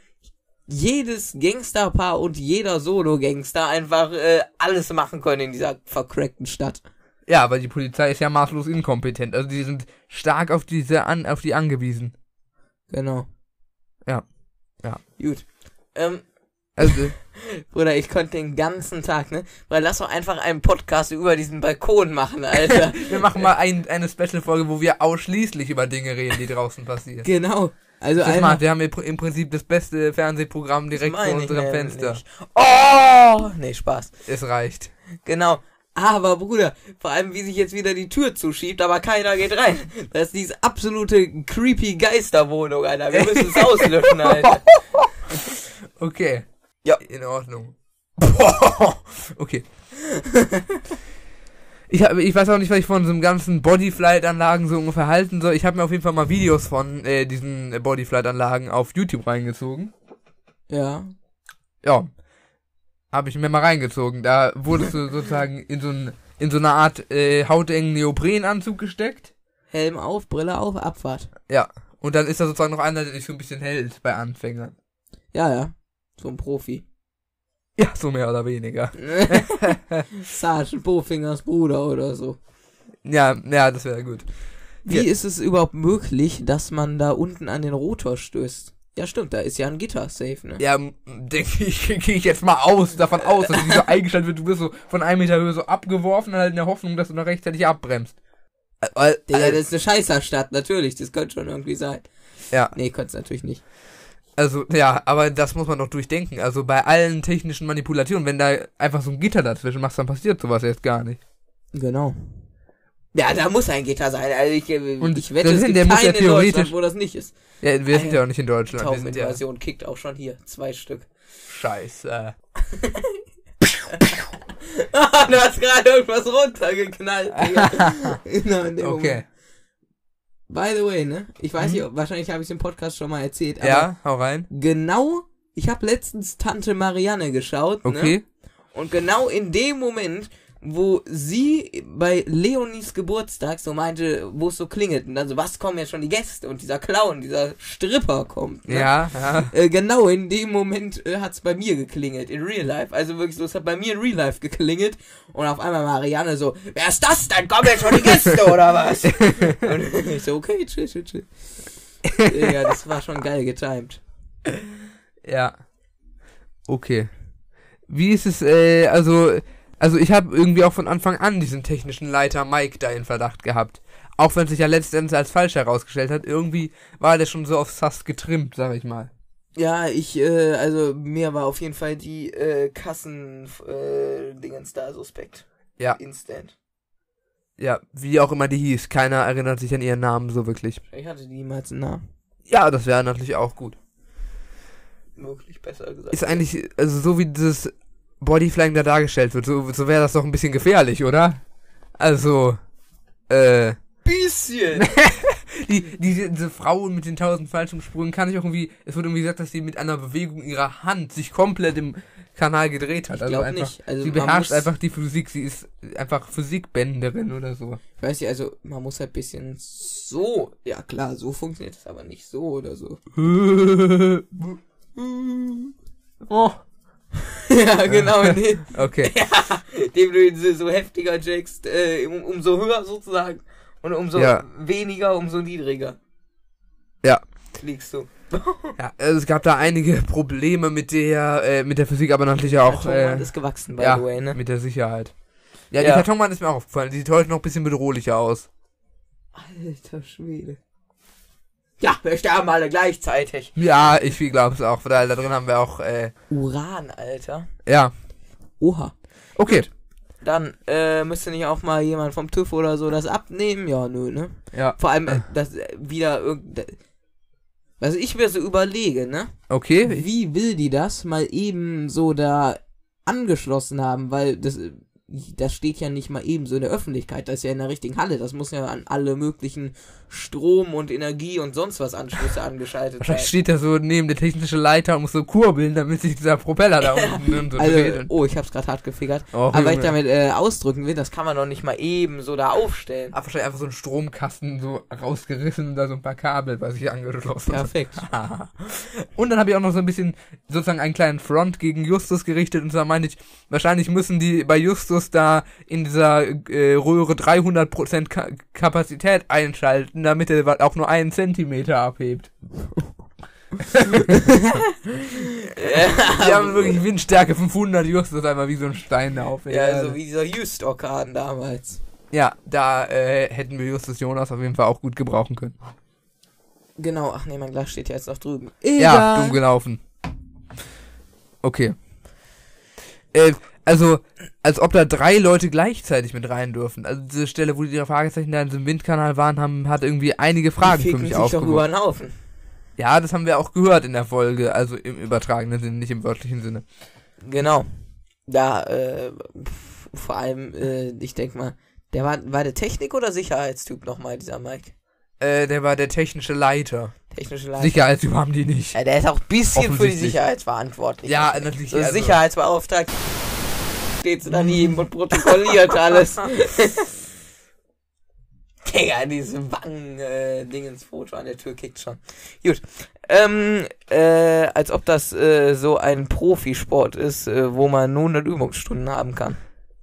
jedes Gangsterpaar und jeder Solo-Gangster einfach äh, alles machen können in dieser vercrackten Stadt. ja, aber die Polizei ist ja maßlos inkompetent. Also die sind stark auf diese an, auf die angewiesen. Genau. Ja. Ja. Gut. Ähm, Also, [LAUGHS] Bruder, ich konnte den ganzen Tag, ne? Weil lass doch einfach einen Podcast über diesen Balkon machen, Alter. [LAUGHS] wir machen mal ein, eine Special-Folge, wo wir ausschließlich über Dinge reden, die draußen passieren. genau. Also Das macht, wir haben im Pr- im Prinzip das beste Fernsehprogramm direkt vor unserem. Fenster. Oh! Nee, Spaß. Es reicht. Genau. Aber Bruder, vor allem wie sich jetzt wieder die Tür zuschiebt, aber keiner geht rein. Das ist diese absolute creepy Geisterwohnung, Alter. Wir müssen es [LAUGHS] auslöschen, Alter. Okay. Ja. In Ordnung. okay. [LAUGHS] Ich, hab, ich weiß auch nicht, was ich von so einem ganzen Bodyflight-Anlagen so ungefähr halten soll. Ich habe mir auf jeden Fall mal Videos von äh, diesen Bodyflight-Anlagen auf YouTube reingezogen. Ja. Ja. Habe ich mir mal reingezogen. Da wurdest du [LAUGHS] sozusagen in so, ein, in so eine Art äh, hautengen Neoprenanzug gesteckt. Helm auf, Brille auf, Abfahrt. Ja. Und dann ist da sozusagen noch einer, der dich so ein bisschen hält bei Anfängern. Ja, ja. So ein Profi. [LAUGHS] Ja, so mehr oder weniger. [LAUGHS] Sergeant Bofingers Bruder oder so. Ja, ja, das wäre gut. Wie Ja. ist es überhaupt möglich, dass man da unten an den Rotor stößt? Ja, stimmt, da ist ja ein Gitter safe, ne? Ja, denke [LAUGHS] ich, gehe ich jetzt mal aus, davon aus, dass die so eingestellt wird, du wirst so von einem Meter Höhe so abgeworfen, halt in der Hoffnung, dass du noch rechtzeitig abbremst. Äh, Digga, äh, das ist eine Scheißerstadt, natürlich, das könnte schon irgendwie sein. Ja. Nee, könnte es natürlich nicht. Also, ja, aber das muss man doch durchdenken. Also bei allen technischen Manipulationen, wenn da einfach so ein Gitter dazwischen machst, dann passiert sowas jetzt gar nicht. Genau. Ja, da muss ein Gitter sein. Also ich, äh, Und ich wette, es sind- gibt der muss ja keinen in Deutschland, theoretisch- wo das nicht ist. Ja, wir sind ja. auch nicht in Deutschland. Wir sind ja Taubeninvasion kickt auch schon hier. Zwei Stück. scheiße. [LAUGHS] du hast gerade irgendwas runtergeknallt, Digga. [LAUGHS] genau, Okay. Moment. By the way, ne? Ich weiß Mhm. nicht, wahrscheinlich habe ich es im Podcast schon mal erzählt, aber Ja, hau rein. genau, ich habe letztens Tante Marianne geschaut, ne? Okay. Und genau in dem Moment, wo sie bei Leonis Geburtstag so meinte, wo es so klingelt, und dann so, was kommen jetzt schon die Gäste? Und dieser Clown, dieser Stripper kommt. Ne? Ja, ja. Äh, genau in dem Moment äh, hat's bei mir geklingelt, in Real Life. Also wirklich so, es hat bei mir in Real Life geklingelt. Und auf einmal Marianne so, wer ist das? Dann kommen jetzt schon die Gäste, oder was? [LAUGHS] und ich so, okay, chill, chill, chill. ja, das war schon geil getimed. Ja. Okay. Wie ist es, äh, also, also ich habe irgendwie auch von Anfang an diesen technischen Leiter Mike da in Verdacht gehabt. Auch wenn sich ja letztendlich als falsch herausgestellt hat, irgendwie war der schon so auf Sass getrimmt, sag ich mal. Ja, ich, äh, also mir war auf jeden Fall die äh, Kassen äh, Dingens da suspekt. Ja. Instant. Ja, wie auch immer die hieß, keiner erinnert sich an ihren Namen so wirklich. Ich hatte die niemals einen Namen. Ja, das wäre natürlich auch gut. Möglich besser gesagt. Ist eigentlich, also so wie dieses Bodyflying da dargestellt wird, so, so wäre das doch ein bisschen gefährlich, oder? Also, äh, bisschen. [LAUGHS] die, diese, diese Frau mit den tausend Fallschirmsprüngen kann ich auch irgendwie, es wird irgendwie gesagt, dass sie mit einer Bewegung ihrer Hand sich komplett im Kanal gedreht hat. Ich Also einfach, nicht. Also sie beherrscht einfach die Physik, sie ist einfach Physikbänderin oder so. Ich weiß nicht, also man muss halt bisschen so. Ja klar, so funktioniert es aber nicht so oder so. [LAUGHS] [LAUGHS] oh, [LAUGHS] ja, genau, nee. okay. [LAUGHS] Dem du ihn so, so heftiger jackst, äh, um, umso höher sozusagen. Und umso Ja. weniger, umso niedriger. Ja. Fliegst du. [LAUGHS] Ja, also es gab da einige Probleme mit der, äh, mit der Physik, aber natürlich auch, Kartonwand äh, ist gewachsen, by ja, the way, ne? mit der Sicherheit. Ja, die Ja. Kartonwand ist mir auch aufgefallen. Die sieht heute noch ein bisschen bedrohlicher aus. Alter Schwede. Wir sterben alle gleichzeitig. Ja, ich glaube es auch, weil da drin haben wir auch, äh, Uran, Alter. ja. Oha. Okay. Dann äh, müsste nicht auch mal jemand vom TÜV oder so das abnehmen? Ja, nö, ne? Ja. Vor allem, äh, das äh, wieder irgend. Was ich mir so überlege, ne? Okay. Wie will die das mal eben so da angeschlossen haben? Weil das. Das steht ja nicht mal ebenso in der Öffentlichkeit, das ist ja in der richtigen Halle, das muss ja an alle möglichen Strom und Energie und sonst was Anschlüsse angeschaltet Wahrscheinlich sein. steht er so neben der technische Leiter und muss so kurbeln, damit sich dieser Propeller da unten [LAUGHS] so Also, dreht. oh, ich hab's gerade hart gefigert. Och, Aber ich damit äh, ausdrücken will, das kann man doch nicht mal eben so da aufstellen. Hab wahrscheinlich einfach so einen Stromkasten so rausgerissen und da so ein paar Kabel, was ich angeschlossen habe. Perfekt. [LAUGHS] Und dann habe ich auch noch so ein bisschen sozusagen einen kleinen Front gegen Justus gerichtet und zwar meinte ich, wahrscheinlich müssen die bei Justus da in dieser äh, Röhre 300% Ka Kapazität einschalten, damit er auch nur einen Zentimeter abhebt. [LAUGHS] Die haben wirklich Windstärke 500 Justus einmal wie so ein Stein auf. der Ja, Erde. so wie dieser Houston-Orkan damals. ja, da äh, hätten wir Justus Jonas auf jeden Fall auch gut gebrauchen können. Genau, ach nee, mein Glas steht ja jetzt noch drüben. Ja, dumm gelaufen. Okay. Äh, also, als ob da drei Leute gleichzeitig mit rein dürfen. Also diese Stelle, wo die Fragezeichen da in diesem Windkanal waren, haben, hat irgendwie einige Fragen die für mich sich doch über aufgeworfen. den Haufen. Ja, das haben wir auch gehört in der Folge, also im übertragenen Sinne, nicht im wörtlichen Sinne. Genau. Da, äh, pf, vor allem, äh, ich denk mal, der war, war der Technik- oder Sicherheitstyp nochmal, dieser Mike? Äh, der war der technische Leiter. Technische Leiter. Sicherheitstyp haben die nicht. Ja, der ist auch ein bisschen für die. Sicherheit verantwortlich. Ja, natürlich. So also- Sicherheitsbeauftragter steht so daneben und protokolliert alles. [LAUGHS] Digga, diese Wangen-Dingens-Foto an der Tür kickt schon. Gut. Ähm, äh, als ob das äh, so ein Profisport ist, äh, wo man nur 100 Übungsstunden haben kann.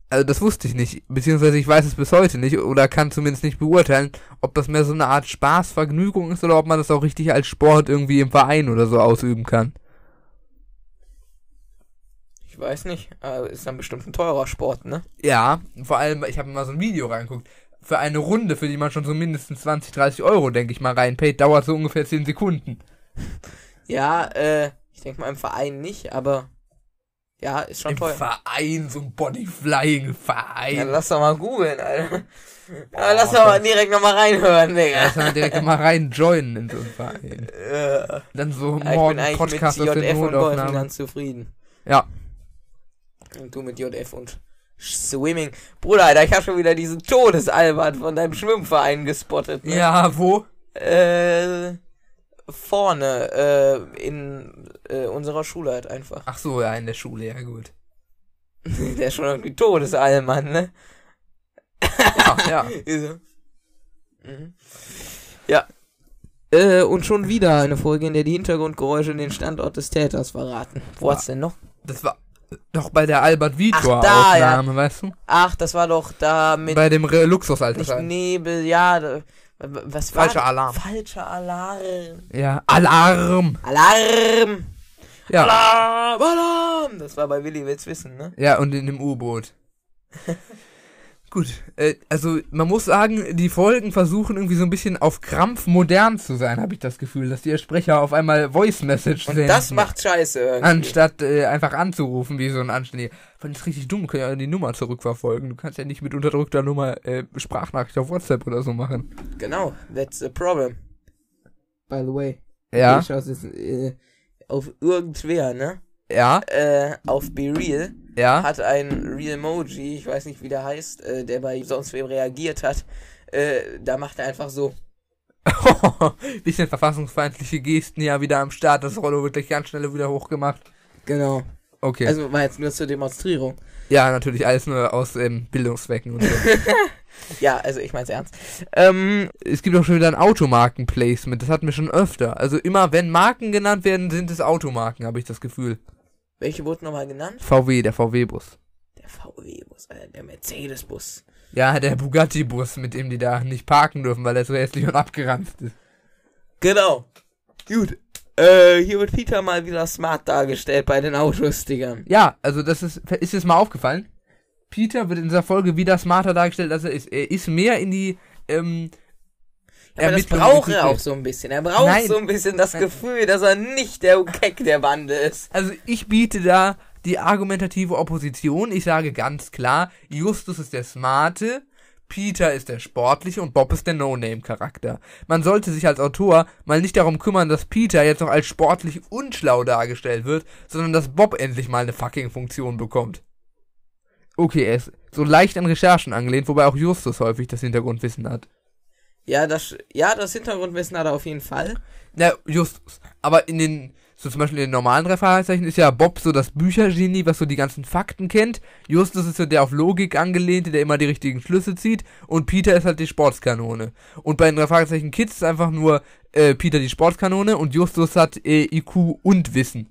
Also das wusste ich nicht, beziehungsweise ich weiß es bis heute nicht oder kann zumindest nicht beurteilen, ob das mehr so eine Art Spaß, Vergnügung ist oder ob man das auch richtig als Sport irgendwie im Verein oder so ausüben kann. Ich weiß nicht. Ist dann bestimmt ein teurer Sport, ne? Ja, vor allem, ich habe mal so ein Video reingeguckt. Für eine Runde, für die man schon so mindestens 20, 30 Euro, denke ich mal, reinpayt, dauert so ungefähr 10 Sekunden. [LAUGHS] Ja, äh, ich denke mal im Verein nicht, aber ja, ist schon Im teuer. Verein, so ein Bodyflying-Verein. Ja, lass doch mal googeln, Alter. Ja, lass doch mal direkt nochmal reinhören, Digga. Lass mal direkt mal rein joinen in so einen Verein. [LAUGHS] Äh, Dann so ja, ich morgen bin Podcast mit aus der JF und Golfen Notaufnahme. ganz zufrieden. Ja, Und du mit JF und Swimming. Bruder, Alter, ich hab schon wieder diesen Todesalbert von deinem Schwimmverein gespottet. Ne? ja, wo? Äh, vorne, äh, in äh, unserer Schule halt einfach. Ach so, ja, in der Schule, ja gut. [LAUGHS] Der ist schon irgendwie Todesalmann, ne? Ja, ja. [LAUGHS] Mhm. Ja. Äh, und schon wieder eine Folge, in der die Hintergrundgeräusche den Standort des Täters verraten. Wo hat's denn noch? Das war doch bei der Albert Vitor da, ja. Aufnahme, weißt du? Ach, das war doch da mit Bei dem Luxusalter. Nebel, ja, da, was war Falscher Alarm. Falscher Alarm. Ja, Alarm. Alarm! Ja. Alarm! Alarm! Das war bei Willi will's wissen, ne? Ja, und in dem U-Boot. [LAUGHS] Gut, äh, also man muss sagen, die Folgen versuchen irgendwie so ein bisschen auf Krampf modern zu sein, habe ich das Gefühl, dass die Sprecher auf einmal Voice Message Und senden. das macht Scheiße irgendwie. Anstatt äh, einfach anzurufen, wie so ein Anständiger. Fand ich richtig dumm, können ja die Nummer zurückverfolgen. Du kannst ja nicht mit unterdrückter Nummer äh, Sprachnachricht auf WhatsApp oder so machen. Genau, that's the problem. By the way. Ja, Ich schaue jetzt äh, auf irgendwer, ne? ja, Äh, auf Be Real ja. hat ein Real Emoji, ich weiß nicht wie der heißt, äh, der bei sonst wem reagiert hat. Äh, da macht er einfach so. [LAUGHS] Bisschen verfassungsfeindliche Gesten ja wieder am Start. Das Rollo wird gleich ganz schnell wieder hochgemacht. Genau. Okay. Also war jetzt nur zur Demonstrierung. ja, natürlich alles nur aus ähm, Bildungszwecken und so. [LAUGHS] Ja, also ich mein's ernst. Ähm, es gibt auch schon wieder ein Automarken-Placement. Das hatten wir schon öfter. Also immer, wenn Marken genannt werden, sind es Automarken, habe ich das Gefühl. Welche wurden nochmal genannt? VW, der VW-Bus. Der VW-Bus, äh, der Mercedes-Bus. Ja, der Bugatti-Bus, mit dem die da nicht parken dürfen, weil er so hässlich und abgeranzt ist. Genau. Gut. Äh, hier wird Peter mal wieder smart dargestellt bei den Autos, Digga. Ja, also das ist, ist das mal aufgefallen? Peter wird in dieser Folge wieder smarter dargestellt, als er ist. Er ist mehr in die, ähm, Aber das braucht er auch so ein bisschen. Er braucht Nein. so ein bisschen das Gefühl, dass er nicht der Keck der Bande ist. Also ich biete da die argumentative Opposition. Ich sage ganz klar, Justus ist der Smarte, Peter ist der Sportliche und Bob ist der No-Name-Charakter. Man sollte sich als Autor mal nicht darum kümmern, dass Peter jetzt noch als sportlich und schlau dargestellt wird, sondern dass Bob endlich mal eine fucking Funktion bekommt. Okay, er ist so leicht an Recherchen angelehnt, wobei auch Justus häufig das Hintergrundwissen hat. Ja, das, ja, das Hintergrundwissen hat er auf jeden Fall. Na, Justus. Aber in den, so zum Beispiel in den normalen drei Fragezeichen ist ja Bob so das Büchergenie, was so die ganzen Fakten kennt. Justus ist so der auf Logik angelehnte, der immer die richtigen Schlüsse zieht. Und Peter ist halt die Sportskanone. Und bei den drei Fragezeichen Kids ist einfach nur äh, Peter die Sportskanone und Justus hat äh, IQ und Wissen.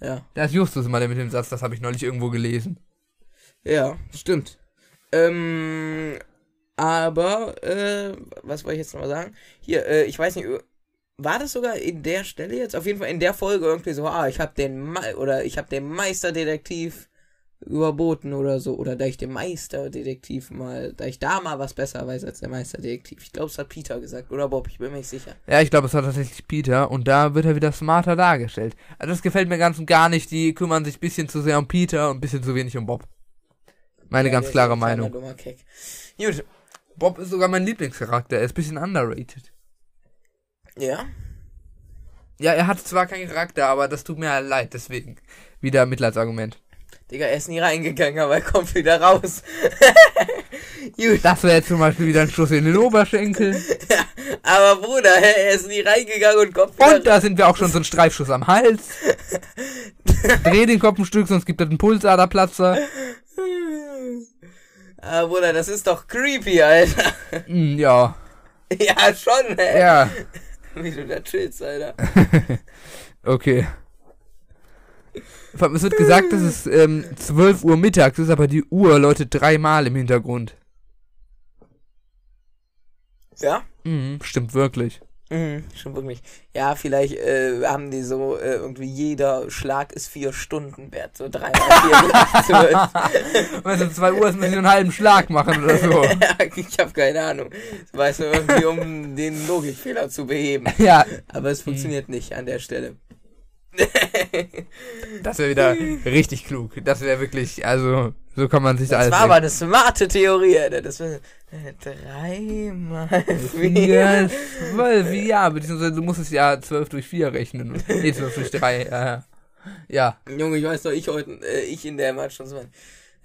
Ja. Da ist Justus immer der mit dem Satz, das habe ich neulich irgendwo gelesen. Ja, stimmt. Ähm, aber, äh, was wollte ich jetzt nochmal sagen? Hier, äh, ich weiß nicht, war das sogar in der Stelle jetzt? Auf jeden Fall in der Folge irgendwie so, ah, ich habe den Me oder ich habe den Meisterdetektiv überboten oder so. Oder da ich den Meisterdetektiv mal, da ich da mal was besser weiß als der Meisterdetektiv. Ich glaube, es hat Peter gesagt. Oder Bob, ich bin mir nicht sicher. Ja, ich glaube, es war tatsächlich Peter und da wird er wieder smarter dargestellt. Also das gefällt mir ganz und gar nicht. Die kümmern sich ein bisschen zu sehr um Peter und ein bisschen zu wenig um Bob. Meine Ja, ganz klare Meinung. dummer Keck. Gut, Bob ist sogar mein Lieblingscharakter. Er ist ein bisschen underrated. ja. Ja, er hat zwar keinen Charakter, aber das tut mir halt leid, deswegen. Wieder Mitleidsargument. Digga, er ist nie reingegangen, aber er kommt wieder raus. [LAUGHS] Das wäre jetzt zum Beispiel wieder ein Schuss in den Oberschenkel. Ja, [LAUGHS] aber Bruder, er ist nie reingegangen und kommt wieder Und da sind wir auch schon so ein Streifschuss am Hals. [LAUGHS] Dreh den Kopf ein Stück, sonst gibt es einen Pulsaderplatzer. Ah, Bruder, das ist doch creepy, Alter. Hm, [LAUGHS] ja. [LAUGHS] Ja, schon, hä? Ja. [LAUGHS] Wie du da chillst, Alter. Okay. Es wird gesagt, dass es ähm, 12 Uhr mittags ist, aber die Uhr läutet dreimal im Hintergrund. Ja? Mhm, stimmt wirklich. Mhm, schon wirklich. Ja, vielleicht äh, haben die so äh, irgendwie jeder Schlag ist vier Stunden wert. So dreimal vier gleich zwölf. Weißt du, 2 Uhr ist müssen wir einen halben Schlag machen oder so. [LAUGHS] ja, ich habe keine Ahnung. Weißt du, irgendwie um den Logikfehler zu beheben. [LAUGHS] Ja, Aber es funktioniert nicht an der Stelle. das wäre wieder richtig klug. Das wäre wirklich, also, so kann man sich Das alles. war aber eine smarte Theorie, Alter. Das war dreimal vier. Ja, zwölf, ja, beziehungsweise du musst es ja 12 durch 4 rechnen. Nee, 12 durch 3, ja. Ja. Junge, ich weiß doch, ich heute, äh, ich in der Match schon so.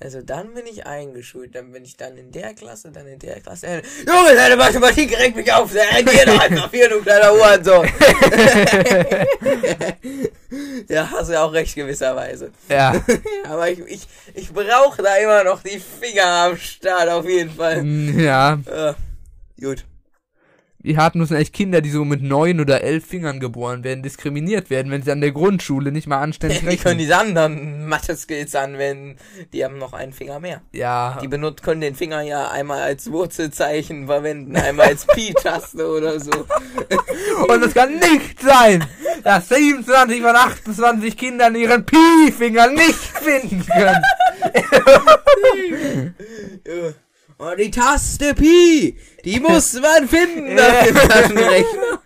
Also dann bin ich eingeschult, dann bin ich dann in der Klasse, dann in der Klasse. Äh, Junge, deine Mathematik regt mich auf, geh doch einfach hier, du kleiner Hurensohn. [LAUGHS] ja, hast du ja auch recht gewisserweise. Ja. [LAUGHS] Aber ich, ich, ich brauche da immer noch die Finger am Start, auf jeden Fall. Ja. Äh, gut. Wie hart müssen echt Kinder, die so mit neun oder elf Fingern geboren werden, diskriminiert werden, wenn sie an der Grundschule nicht mal anständig [LAUGHS] Die können rechnen? diese anderen Mathe-Skills anwenden. Die haben noch einen Finger mehr. Ja. Die benutzt, können den Finger ja einmal als Wurzelzeichen verwenden, einmal als [LAUGHS] Pi-Taste oder so. [LAUGHS] Und es kann nicht sein, dass 27 von 28 Kindern ihren Pi-Finger nicht finden können. Ja. Und die Taste Pi, die muss man finden auf dem Taschenrechner.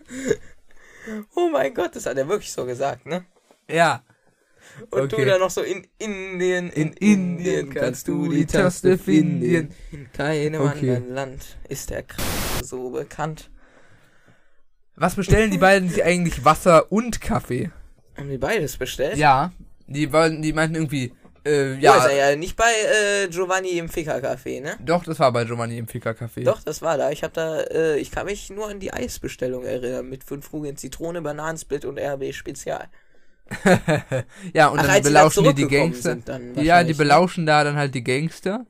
Oh mein Gott, das hat er wirklich so gesagt, ne? Ja. Und Okay. du dann noch so in Indien, In Indien kannst du die Taste finden. In keinem Okay. anderen Land ist der Kreis so bekannt. Was bestellen die beiden sich eigentlich Wasser und Kaffee? Haben die beides bestellt? Ja. Die wollten, die meinten irgendwie, äh, Ja. ja. ist er ja nicht bei äh, Giovanni im Ficker-Café, ne? Doch, das war bei Giovanni im Ficker Café. Doch, das war da. Ich habe da, äh, ich kann mich nur an die Eisbestellung erinnern mit fünf Kugeln Zitrone, Bananensplit und RB Spezial. [LAUGHS] ja, und Ach, dann belauschen die die Gangster. Ja, die ne? belauschen da dann halt die Gangster.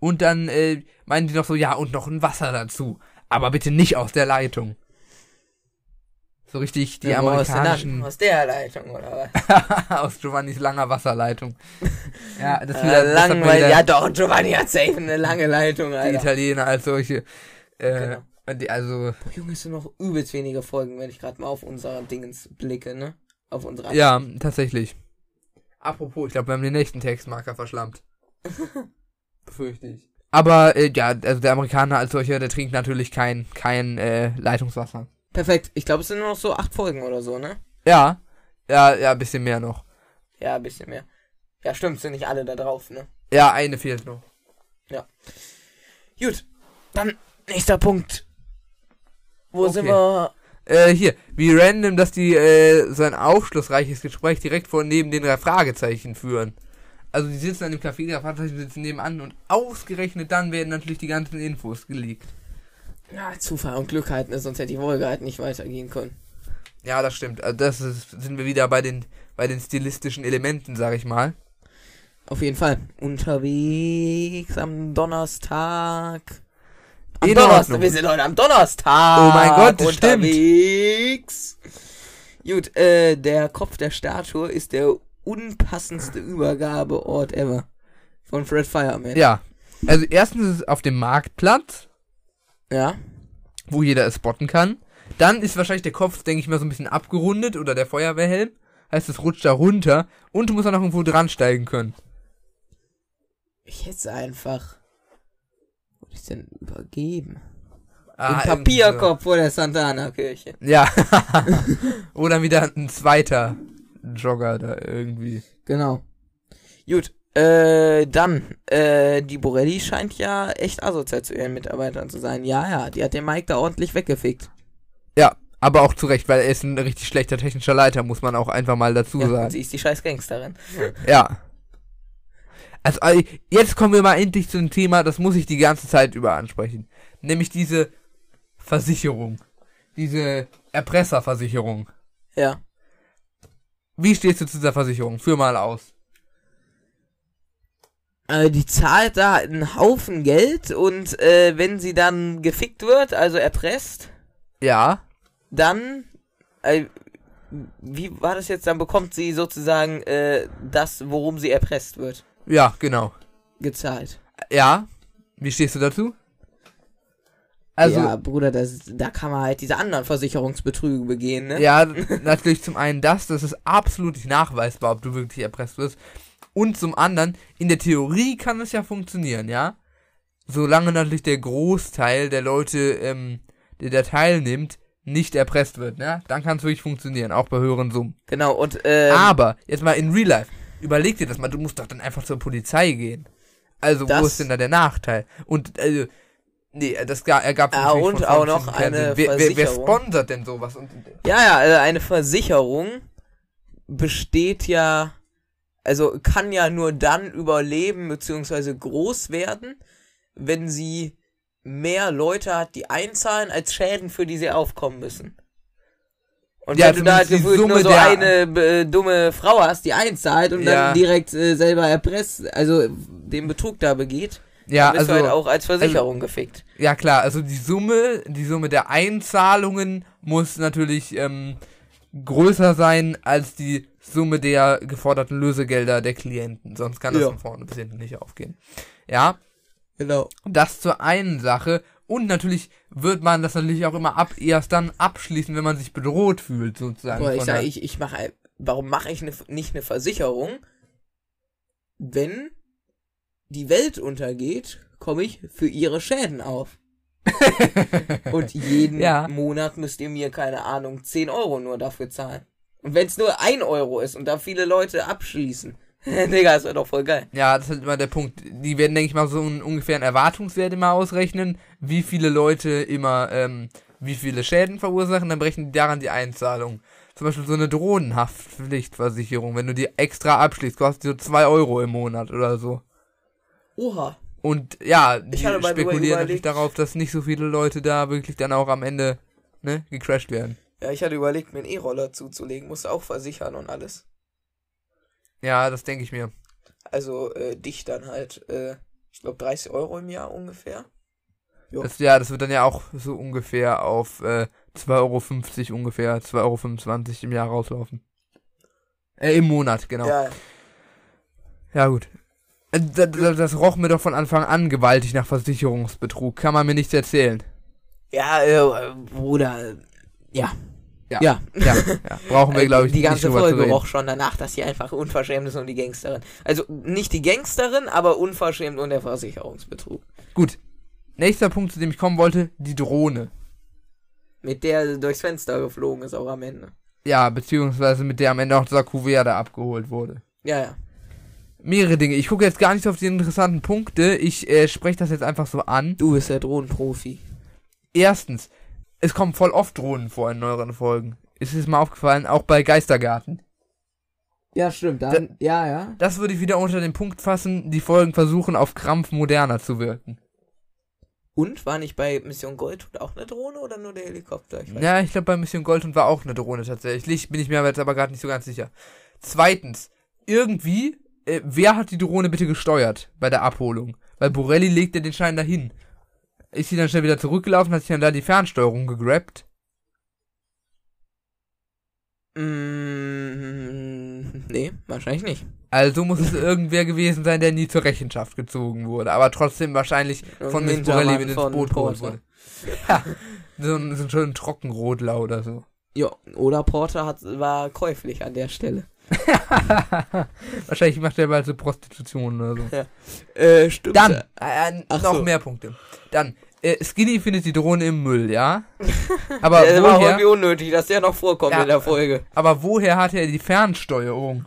Und dann äh, meinen die noch so, ja, und noch ein Wasser dazu. Aber bitte nicht aus der Leitung. So richtig die Ja, wo aus der amerikanischen. Aus der Leitung, oder was? [LAUGHS] aus Giovannis langer Wasserleitung. [LAUGHS] ja, das, Äh, wieder, hat man langweilig. wieder Ja doch, Giovanni hat safe eine lange Leitung, die Alter. Italiener als solche. Äh, Genau. die, also, Boah, Junge, es sind noch übelst wenige Folgen, wenn ich gerade mal auf unser Dingens blicke, ne? Auf unsere ja, tatsächlich. Apropos, ich glaube, wir haben den nächsten Textmarker verschlammt. [LAUGHS] Befürchte ich. Aber, äh, ja, also der Amerikaner als solcher, der trinkt natürlich kein, kein äh, Leitungswasser. Perfekt. Ich glaube, es sind nur noch so acht Folgen oder so, ne? Ja, ja, ja, ein bisschen mehr noch. Ja, ein bisschen mehr. Ja, stimmt, sind nicht alle da drauf, ne? Ja, eine fehlt noch. Gut. Dann nächster Punkt. Wo Okay. sind wir? Äh, hier, wie random, dass die äh, so ein aufschlussreiches Gespräch direkt vor neben den drei Fragezeichen führen. Also die sitzen an dem Café, der Vater sitzen nebenan und ausgerechnet dann werden natürlich die ganzen Infos geleakt. Ja, Zufall und Glück halten, ne? sonst hätte die Folge halt nicht weitergehen können. Ja, das stimmt. Also das ist, sind wir wieder bei den, bei den stilistischen Elementen, sag ich mal. Auf jeden Fall. Unterwegs am Donnerstag. Am In Donnerstag. Ordnung. Wir sind heute am Donnerstag. Oh mein Gott, das stimmt. unterwegs. Gut, äh, der Kopf der Statue ist der unpassendste Übergabeort ever. Von Fred Fireman. Ja. Also erstens ist es auf dem Marktplatz, Ja. wo jeder es spotten kann. Dann ist wahrscheinlich der Kopf, denke ich mal, so ein bisschen abgerundet oder der Feuerwehrhelm. Heißt, es rutscht da runter und du musst auch noch irgendwo dran steigen können. Ich hätte es einfach. Wo ich denn übergeben? Ah, Im Papierkorb vor der Santana-Kirche. so. Ja. [LAUGHS] oder wieder ein zweiter Jogger da irgendwie. Genau. Gut, äh, dann, äh, die Borelli scheint ja echt asozial zu ihren Mitarbeitern zu sein. Ja, ja, die hat den Mike da ordentlich weggefickt. Ja, aber auch zu Recht, weil er ist ein richtig schlechter technischer Leiter, muss man auch einfach mal dazu Ja, und sagen. sie ist die scheiß Gangsterin. Ja. Also äh, jetzt kommen wir mal endlich zu einem Thema, das muss ich die ganze Zeit über ansprechen. Nämlich diese Versicherung. Diese Erpresserversicherung. Ja. Wie stehst du zu dieser Versicherung? Führ mal aus. Äh, die zahlt da einen Haufen Geld und äh, wenn sie dann gefickt wird, also erpresst, Ja. dann, äh, wie war das jetzt, dann bekommt sie sozusagen äh, das, worum sie erpresst wird, Ja, genau. gezahlt. Ja. Wie stehst du dazu? Also, ja, Bruder, das, da kann man halt diese anderen Versicherungsbetrüge begehen, ne? Ja, [LAUGHS] natürlich zum einen das, das ist absolut nicht nachweisbar, ob du wirklich erpresst wirst. Und zum anderen, in der Theorie kann es ja funktionieren, ja. Solange natürlich der Großteil der Leute, ähm, der da teilnimmt, nicht erpresst wird, ne? Dann kann es wirklich funktionieren, auch bei höheren Summen. Genau, und, ähm, Aber, jetzt mal in Real Life, überleg dir das mal, du musst doch dann einfach zur Polizei gehen. Also, wo ist denn da der Nachteil? Und, also, nee, das ga- ergab Ah, natürlich und von auch noch eine wer, wer, wer Versicherung. sponsert denn sowas? Und, Ja, ja, äh, eine Versicherung besteht ja, also kann ja nur dann überleben bzw. groß werden, wenn sie mehr Leute hat, die einzahlen, als Schäden, für die sie aufkommen müssen. Und Ja, wenn du da halt gefühlt nur so eine äh, dumme Frau hast, die einzahlt und Ja. dann direkt äh, selber erpresst, also den Betrug da begeht, ja, dann bist also, du halt auch als Versicherung gefickt. Ja klar, also die Summe, die Summe der Einzahlungen muss natürlich ähm, größer sein als die Summe der geforderten Lösegelder der Klienten. Sonst kann das Ja. von vorne bis hinten nicht aufgehen. Ja, Genau. das zur einen Sache. Und natürlich wird man das natürlich auch immer ab erst dann abschließen, wenn man sich bedroht fühlt, sozusagen. Boah, ich von sag, der- ich, ich mache, warum mache ich ne, nicht eine Versicherung? Wenn die Welt untergeht, komme ich für ihre Schäden auf. [LAUGHS] Und jeden Ja. Monat müsst ihr mir, keine Ahnung, 10 Euro nur dafür zahlen. Und wenn es nur 1 Euro ist und da viele Leute abschließen, [LAUGHS] Digga, das wäre doch voll geil. Ja, das ist halt immer der Punkt. Die werden, denke ich mal, so einen ungefähren Erwartungswert immer ausrechnen, wie viele Leute immer, ähm, wie viele Schäden verursachen, dann berechnen die daran die Einzahlung. Zum Beispiel so eine Drohnenhaftpflichtversicherung, wenn du die extra abschließt, kostet die so 2 Euro im Monat oder so. Oha. Und ja, die spekulieren natürlich darauf, dass nicht so viele Leute da wirklich dann auch am Ende, ne, gecrashed werden. Ja, ich hatte überlegt, mir einen E-Roller zuzulegen, musste auch versichern und alles. Ja, das denke ich mir. Also, äh, dich dann halt, äh, ich glaube 30 Euro im Jahr ungefähr. Das, ja, das wird dann ja auch so ungefähr auf äh, 2,50 Euro ungefähr, 2,25 Euro im Jahr rauslaufen. Äh, im Monat, genau. Ja, Ja, gut. Äh, Das, das, das roch mir doch von Anfang an gewaltig nach Versicherungsbetrug. Kann man mir nichts erzählen. ja, äh, Bruder, ja. Ja. Ja. Ja, ja. brauchen wir, Äh, glaube ich, die nicht ganze Folge roch schon danach, dass sie einfach unverschämt ist und die Gangsterin. Also nicht die Gangsterin, aber unverschämt und der Versicherungsbetrug. Gut. Nächster Punkt, zu dem ich kommen wollte, die Drohne. Mit der sie durchs Fenster geflogen ist auch am Ende. Ja, beziehungsweise mit der am Ende auch dieser Kuvert da abgeholt wurde. Ja, ja. Mehrere Dinge. Ich gucke jetzt gar nicht auf die interessanten Punkte. Ich äh, spreche das jetzt einfach so an. Du bist der Drohnenprofi. Erstens, es kommen voll oft Drohnen vor in neueren Folgen. Ist es mal aufgefallen, auch bei Geistergarten. Ja, stimmt. Dann, Dann- ja, ja. Das würde ich wieder unter den Punkt fassen, die Folgen versuchen auf Krampf moderner zu wirken. Und war nicht bei Mission Goldtooth auch eine Drohne oder nur der Helikopter? Ich Ja, ich glaube bei Mission Goldhund war auch eine Drohne tatsächlich. Bin ich mir aber jetzt aber gerade nicht so ganz sicher. Zweitens, irgendwie, äh, wer hat die Drohne bitte gesteuert bei der Abholung? Weil Borelli legt ja den Schein dahin. Ist sie dann schnell wieder zurückgelaufen, hat sich dann da die Fernsteuerung gegrabt? Mm, nee, wahrscheinlich nicht. Also muss es irgendwer gewesen sein, der nie zur Rechenschaft gezogen wurde, aber trotzdem wahrscheinlich von Miss Borelli mit ins Boot geholt wurde. [LAUGHS] Ja, so ein, so ein schönen Trockenrodler oder so. Ja, oder Porter hat, war käuflich an der Stelle. [LAUGHS] Wahrscheinlich macht er bald so Prostitution oder so. Äh, stimmt. Dann, äh, Ach noch so. mehr Punkte. Dann, äh, Skinny findet die Drohne im Müll, ja? [LAUGHS] Aber Aber war woher, irgendwie unnötig, dass der noch vorkommt Ja. in der Folge. aber woher hat er die Fernsteuerung?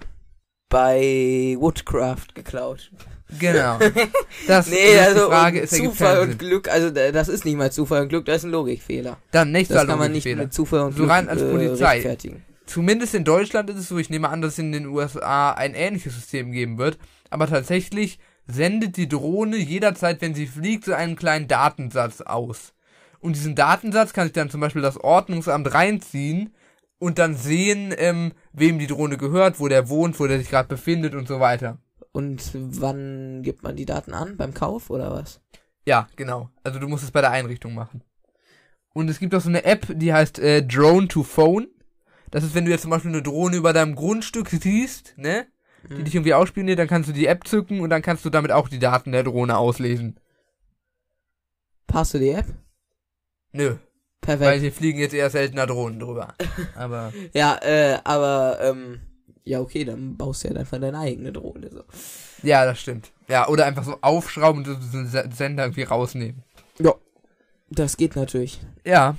Bei Woodcraft geklaut. Genau. [LAUGHS] Das Nee, ist also die Frage, ergibt Zufall und. Glück, also da- das ist nicht mal Zufall und Glück, das ist ein Logikfehler. Dann nächster Das kann man nicht Logikfehler. mit Zufall und So Glück rein als äh, Polizei. rechtfertigen. Zumindest in Deutschland ist es so, ich nehme an, dass es in den USA ein ähnliches System geben wird, aber tatsächlich sendet die Drohne jederzeit, wenn sie fliegt, so einen kleinen Datensatz aus. Und diesen Datensatz kann sich dann zum Beispiel das Ordnungsamt reinziehen und dann sehen, ähm, wem die Drohne gehört, wo der wohnt, wo der sich gerade befindet und so weiter. Und wann gibt man die Daten an? Beim Kauf oder was? Ja, genau. Also du musst es bei der Einrichtung machen. Und es gibt auch so eine App, die heißt äh, Drone to Phone. Das ist, wenn du jetzt zum Beispiel eine Drohne über deinem Grundstück siehst, ne? Die Hm. dich irgendwie ausspioniert, dann kannst du die App zücken und dann kannst du damit auch die Daten der Drohne auslesen. Passt du die App? Nö, weil Perfekt. hier fliegen jetzt eher seltener Drohnen drüber. [LAUGHS] Aber Ja, äh, aber, ähm, ja, okay, dann baust du ja einfach deine eigene Drohne. So. ja, das stimmt. Ja, oder einfach so aufschrauben und so einen Sender irgendwie rausnehmen. Das geht natürlich. Ja,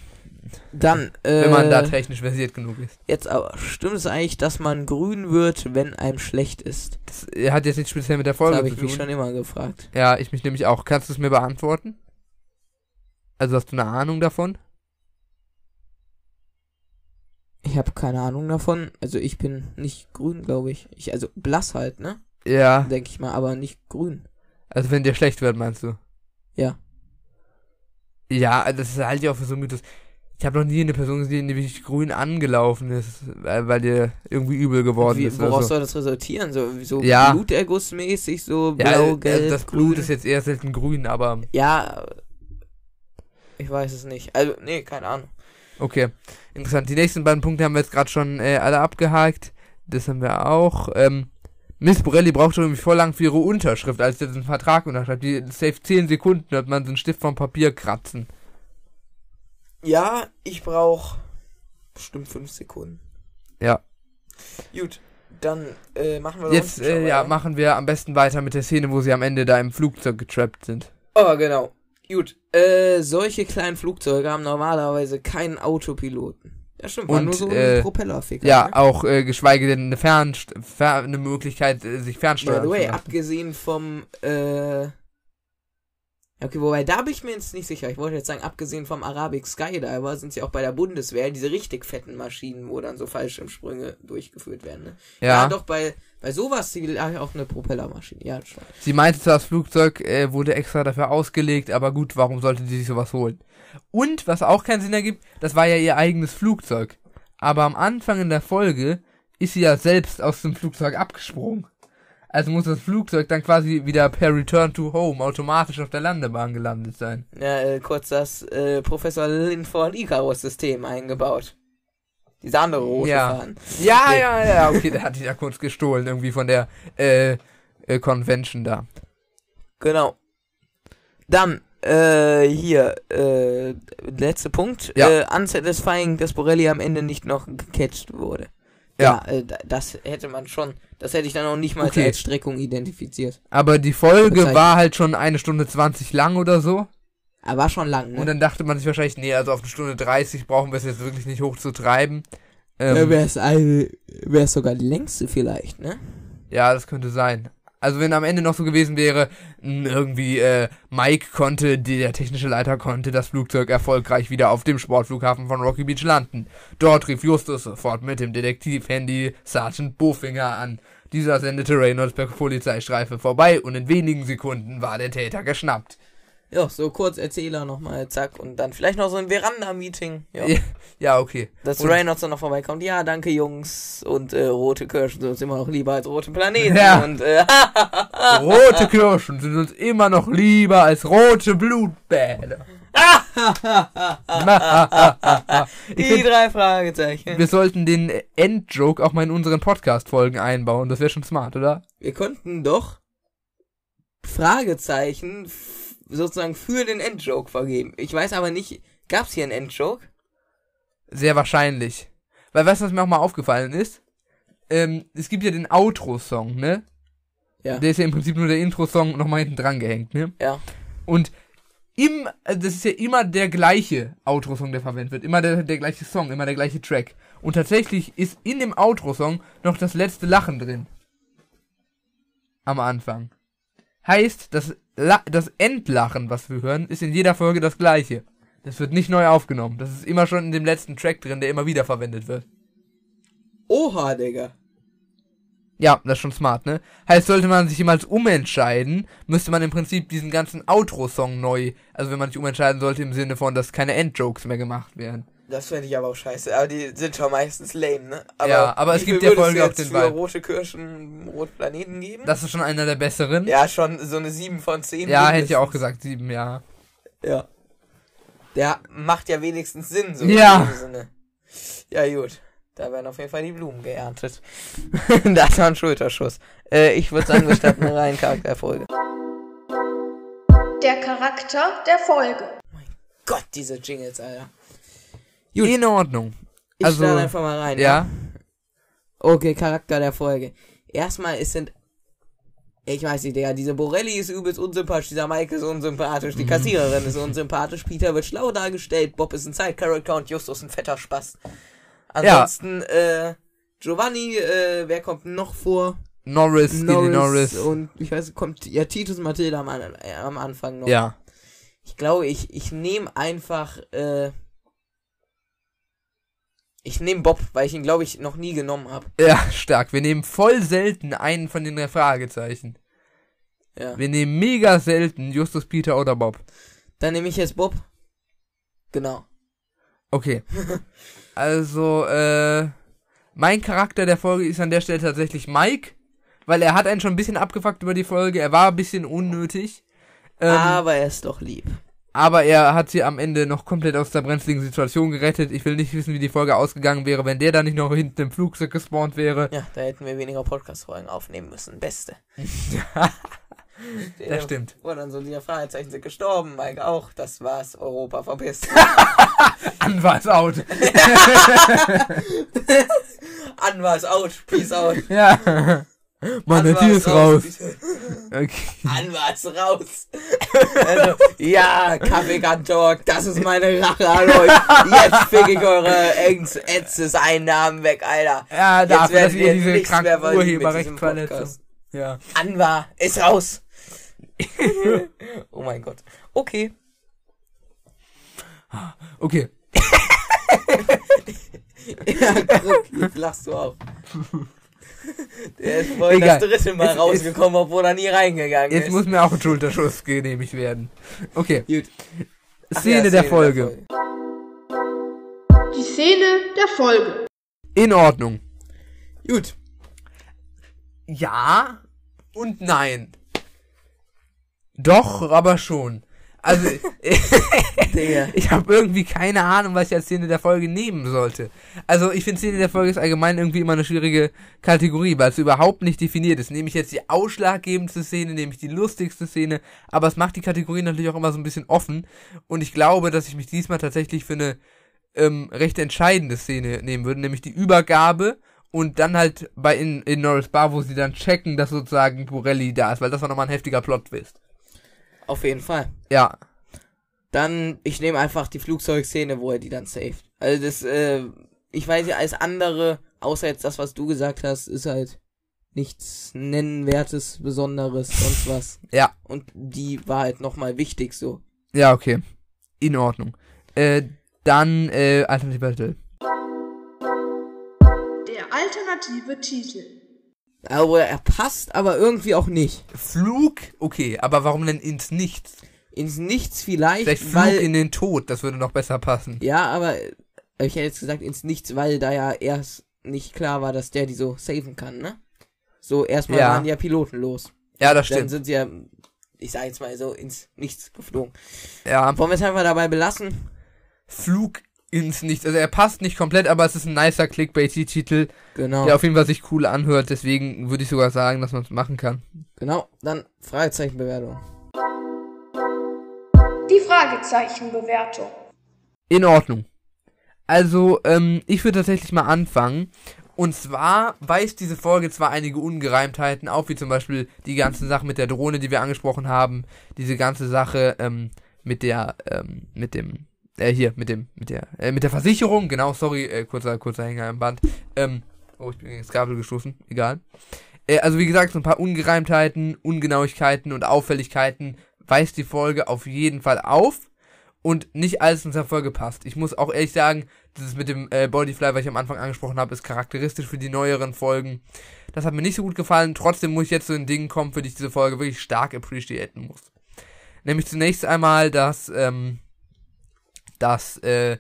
Dann, äh, wenn man da technisch versiert genug ist. jetzt aber, stimmt es eigentlich, dass man grün wird, wenn einem schlecht ist? Das äh, hat jetzt nicht speziell mit der Das Folge habe zu ich tun. mich schon immer gefragt. Ja, ich mich nämlich auch. Kannst du es mir beantworten? Also hast du eine Ahnung davon? Ich habe keine Ahnung davon. Also ich bin nicht grün, glaube ich. ich. Also blass halt, ne? Ja. Denke ich mal, aber nicht grün. Also wenn dir schlecht wird, meinst du? Ja. Ja, das ist halt ja auch für so ein Mythos. Ich habe noch nie eine Person gesehen, die wirklich grün angelaufen ist, weil, dir irgendwie übel geworden Wie, ist. woraus so. soll das resultieren? So, so Ja. Blutergussmäßig, so Ja, blau, also gelb, das Blut grün. ist jetzt eher selten grün, aber Ja, ich weiß es nicht. Also, nee, keine Ahnung. okay. Interessant. Die nächsten beiden Punkte haben wir jetzt gerade schon äh, alle abgehakt. Das haben wir auch. Ähm, Miss Borelli braucht schon irgendwie voll lang für ihre Unterschrift, als sie diesen Vertrag unterschreibt. Die safe 10 Sekunden hört man so einen Stift vom Papier kratzen. Ja, ich brauche bestimmt fünf Sekunden. Ja. Gut, dann äh, machen wir Jetzt äh, ja, machen wir am besten weiter mit der Szene, wo sie am Ende da im Flugzeug getrappt sind. Oh, genau. Gut, äh, solche kleinen Flugzeuge haben normalerweise keinen Autopiloten. Ja, stimmt, war Und, nur so äh, ein Propellerficker. Ja, ne? auch äh, geschweige denn eine, Fernst Fer eine Möglichkeit, äh, sich By fernsteuern the way, abgesehen vom, äh. Okay, wobei, da bin ich mir jetzt nicht sicher. Ich wollte jetzt sagen, abgesehen vom Arabic Skydiver sind sie auch bei der Bundeswehr diese richtig fetten Maschinen, wo dann so Fallschirmsprünge durchgeführt werden, ne? Ja, doch, bei, bei sowas sie auch eine Propellermaschine. Ja, schon. sie meinte zwar, das Flugzeug äh, wurde extra dafür ausgelegt, aber gut, warum sollte sie sich sowas holen? Und, was auch keinen Sinn ergibt, das war ja ihr eigenes Flugzeug. Aber am Anfang in der Folge ist sie ja selbst aus dem Flugzeug abgesprungen. Also muss das Flugzeug dann quasi wieder per Return to Home automatisch auf der Landebahn gelandet sein. Ja, äh, kurz das äh, Professor Linford Icarus-System eingebaut. Diese andere rote Ja. Fahnen. Ja, Nee. ja, ja, okay, der hat die ja kurz gestohlen, irgendwie von der äh, äh, Convention da. Genau. Dann, äh, hier, äh, letzter Punkt. Ja. Äh, unsatisfying, dass Borelli am Ende nicht noch gecatcht wurde. Ja. Ja, äh, da- das hätte man schon, das hätte ich dann auch nicht mal Okay. als Streckung identifiziert. Aber die Folge Bezeichnet. war halt schon eine Stunde 20 lang oder so. Aber war schon lang, ne? Und dann dachte man sich wahrscheinlich, nee, also auf eine Stunde 30 brauchen wir es jetzt wirklich nicht hoch zu treiben. ja, Ähm, wäre es eine, wäre es sogar die längste vielleicht, ne? ja, das könnte sein. Also wenn am Ende noch so gewesen wäre, irgendwie äh, Mike konnte, der technische Leiter konnte das Flugzeug erfolgreich wieder auf dem Sportflughafen von Rocky Beach landen. Dort rief Justus sofort mit dem Detektiv-Handy Sergeant Bofinger an. Dieser sendete Reynolds per Polizeistreife vorbei und in wenigen Sekunden war der Täter geschnappt. Ja, so kurz Erzähler nochmal, zack, und dann vielleicht noch so ein Veranda-Meeting. Ja. Ja, okay. Dass Und- Reynolds dann noch vorbeikommt. Ja, danke Jungs. Und äh, rote Kirschen sind uns immer noch lieber als rote Planeten. Ja. Und äh, [LAUGHS] Rote Kirschen sind uns immer noch lieber als rote Blutbäder. [LAUGHS] die find, drei Fragezeichen. wir sollten den Endjoke auch mal in unseren Podcast-Folgen einbauen. Das wäre schon smart, oder? Wir konnten doch Fragezeichen sozusagen für den Endjoke vergeben. Ich weiß aber nicht, gab's hier einen Endjoke? Sehr wahrscheinlich. Weil weißt du, was mir auch mal aufgefallen ist? Ähm, es gibt ja den Outro-Song, ne? Ja. Der ist ja im Prinzip nur der Intro-Song nochmal hinten dran gehängt, ne? Ja. Und im, also das ist ja immer der gleiche Outro-Song, der verwendet wird. Immer der, der gleiche Song, immer der gleiche Track. Und tatsächlich ist in dem Outro-Song noch das letzte Lachen drin. Am Anfang. Heißt, das, La das Endlachen, was wir hören, ist in jeder Folge das gleiche. Das wird nicht neu aufgenommen. Das ist immer schon in dem letzten Track drin, der immer wieder verwendet wird. Oha, Digga. Ja, das ist schon smart, ne? Heißt, sollte man sich jemals umentscheiden, müsste man im Prinzip diesen ganzen Outro-Song neu, also wenn man sich umentscheiden sollte im Sinne von, dass keine Endjokes mehr gemacht werden. Das fände ich aber auch scheiße. Aber die sind schon meistens lame, ne? Aber Ja, aber es gibt würdest Folge auch jetzt den für Vibe. rote Kirschen, rote Planeten geben? Das ist schon einer der besseren. ja, schon so eine 7 von 10. Ja, hätte ich auch gesagt, sieben, ja. Ja. Der macht ja wenigstens Sinn, so Ja. in dem Sinne. Ja, gut. Da werden auf jeden Fall die Blumen geerntet. [LAUGHS] das war ein Schulterschuss. Äh, ich würde sagen, wir starten eine [LAUGHS] rein Charakterfolge. Der Charakter der Folge. Gott, diese Jingles, Alter. Gut. In Ordnung. Ich Also, starte einfach mal rein. Ja. Okay, Charakter der Folge. Erstmal, es sind. Ich weiß nicht, Digga, diese Borelli ist übelst unsympathisch, dieser Mike ist unsympathisch, Mhm. die Kassiererin ist unsympathisch, Peter wird schlau dargestellt, Bob ist ein Side-Character und Justus ein fetter Spaß. Ansonsten, äh, Giovanni, äh, wer kommt noch vor? Norris, Skinny Norris. Und ich weiß, kommt ja Titus und Mathilda am, äh, am Anfang noch. Ja. Ich glaube, ich, ich nehme einfach, äh, ich nehme Bob, weil ich ihn, glaube ich, noch nie genommen habe. Ja, stark. Wir nehmen voll selten einen von den Fragezeichen. Ja. Wir nehmen mega selten Justus, Peter oder Bob. Dann nehme ich jetzt Bob. Genau. Okay. [LAUGHS] Also, äh, mein Charakter der Folge ist an der Stelle tatsächlich Mike, weil er hat einen schon ein bisschen abgefuckt über die Folge. Er war ein bisschen unnötig. Ähm, Aber er ist doch lieb. Aber er hat sie am Ende noch komplett aus der brenzligen Situation gerettet. Ich will nicht wissen, wie die Folge ausgegangen wäre, wenn der da nicht noch hinten im Flugzeug gespawnt wäre. Ja, da hätten wir weniger Podcast-Folgen aufnehmen müssen. Beste. [LAUGHS] Das stimmt. Wo dann so die Fragezeichen sind gestorben, Mike auch. Das war's. Europa verpisst. [LAUGHS] Anwalt out. [LAUGHS] Anwar ist out. Peace out. ja. Mann, der Tier ist raus. [LAUGHS] Okay. Anwar ist raus. also, ja, Kaffeekantor, das ist meine Rache an euch. Jetzt fick ich eure Ätzes Einnahmen weg, Alter. Ja, dass werden ihr wir diese nichts mehr diesem Urheberrechtsverletzung. Ja. Anwar ist raus. [LAUGHS] oh mein Gott. Okay. Okay. [LAUGHS] Ja, guck, jetzt lachst du auch. [LAUGHS] Der ist vorhin Egal. das dritte Mal Jetzt- rausgekommen, obwohl er nie reingegangen Jetzt ist. muss mir auch ein Schulterschuss genehmigt werden. Okay. Gut. Ach Szene ja, der Folge. Die Szene der Folge. In Ordnung. Gut. Ja und nein. Doch, aber schon. Also, [LAUGHS] ich habe irgendwie keine Ahnung, was ich als Szene der Folge nehmen sollte. Also, ich finde Szene der Folge ist allgemein irgendwie immer eine schwierige Kategorie, weil es überhaupt nicht definiert ist. Nehme ich jetzt die ausschlaggebendste Szene, nehme ich die lustigste Szene, aber es macht die Kategorie natürlich auch immer so ein bisschen offen. Und ich glaube, dass ich mich diesmal tatsächlich für eine ähm, recht entscheidende Szene nehmen würde, nämlich die Übergabe und dann halt bei in, in Norris Bar, wo sie dann checken, dass sozusagen Borelli da ist, weil das war nochmal ein heftiger Plot-Twist. Auf jeden Fall. Ja, Dann, ich nehme einfach die Flugzeugszene, wo er die dann saved. Also das, äh, ich weiß ja, als andere, außer jetzt das, was du gesagt hast, ist halt nichts Nennenwertes, Besonderes, sonst was. [LAUGHS] Ja. Und die war halt nochmal wichtig so. Ja, okay. In Ordnung. Äh, dann, äh, alternativer Titel. Der alternative Titel. Aber er passt, aber irgendwie auch nicht. Flug, okay, aber warum denn ins Nichts? Ins Nichts vielleicht, Vielleicht Flug weil. in den Tod, das würde noch besser passen. ja, aber ich hätte jetzt gesagt ins Nichts, weil da ja erst nicht klar war, dass der die so saven kann, ne? So, erstmal Ja. waren ja Piloten los. Ja, das Dann stimmt. sind sie ja, ich sag jetzt mal so, ins Nichts geflogen. Ja, Wollen wir es einfach dabei belassen? Flug ins Nichts. Also er passt nicht komplett, aber es ist ein nicer Clickbait-Titel, Genau. der auf jeden Fall sich cool anhört. Deswegen würde ich sogar sagen, dass man es machen kann. Genau. Dann Fragezeichenbewertung. Die Fragezeichenbewertung. In Ordnung. Also, ähm, ich würde tatsächlich mal anfangen. Und zwar weist diese Folge zwar einige Ungereimtheiten auf, wie zum Beispiel die ganze Sache mit der Drohne, die wir angesprochen haben, diese ganze Sache ähm, mit der, ähm, mit dem, äh, hier, mit dem, mit der, äh, mit der Versicherung, genau, sorry, äh, kurzer, kurzer Hänger im Band. Ähm, oh, ich bin gegen das Kabel gestoßen, egal. Äh, also wie gesagt, so ein paar Ungereimtheiten, Ungenauigkeiten und Auffälligkeiten weist die Folge auf jeden Fall auf und nicht alles in der Folge passt. Ich muss auch ehrlich sagen, das mit dem äh, Bodyfly, was ich am Anfang angesprochen habe, ist charakteristisch für die neueren Folgen. Das hat mir nicht so gut gefallen. Trotzdem muss ich jetzt zu den Dingen kommen, für die ich diese Folge wirklich stark appreciaten muss. Nämlich zunächst einmal, dass, ähm, dass, äh,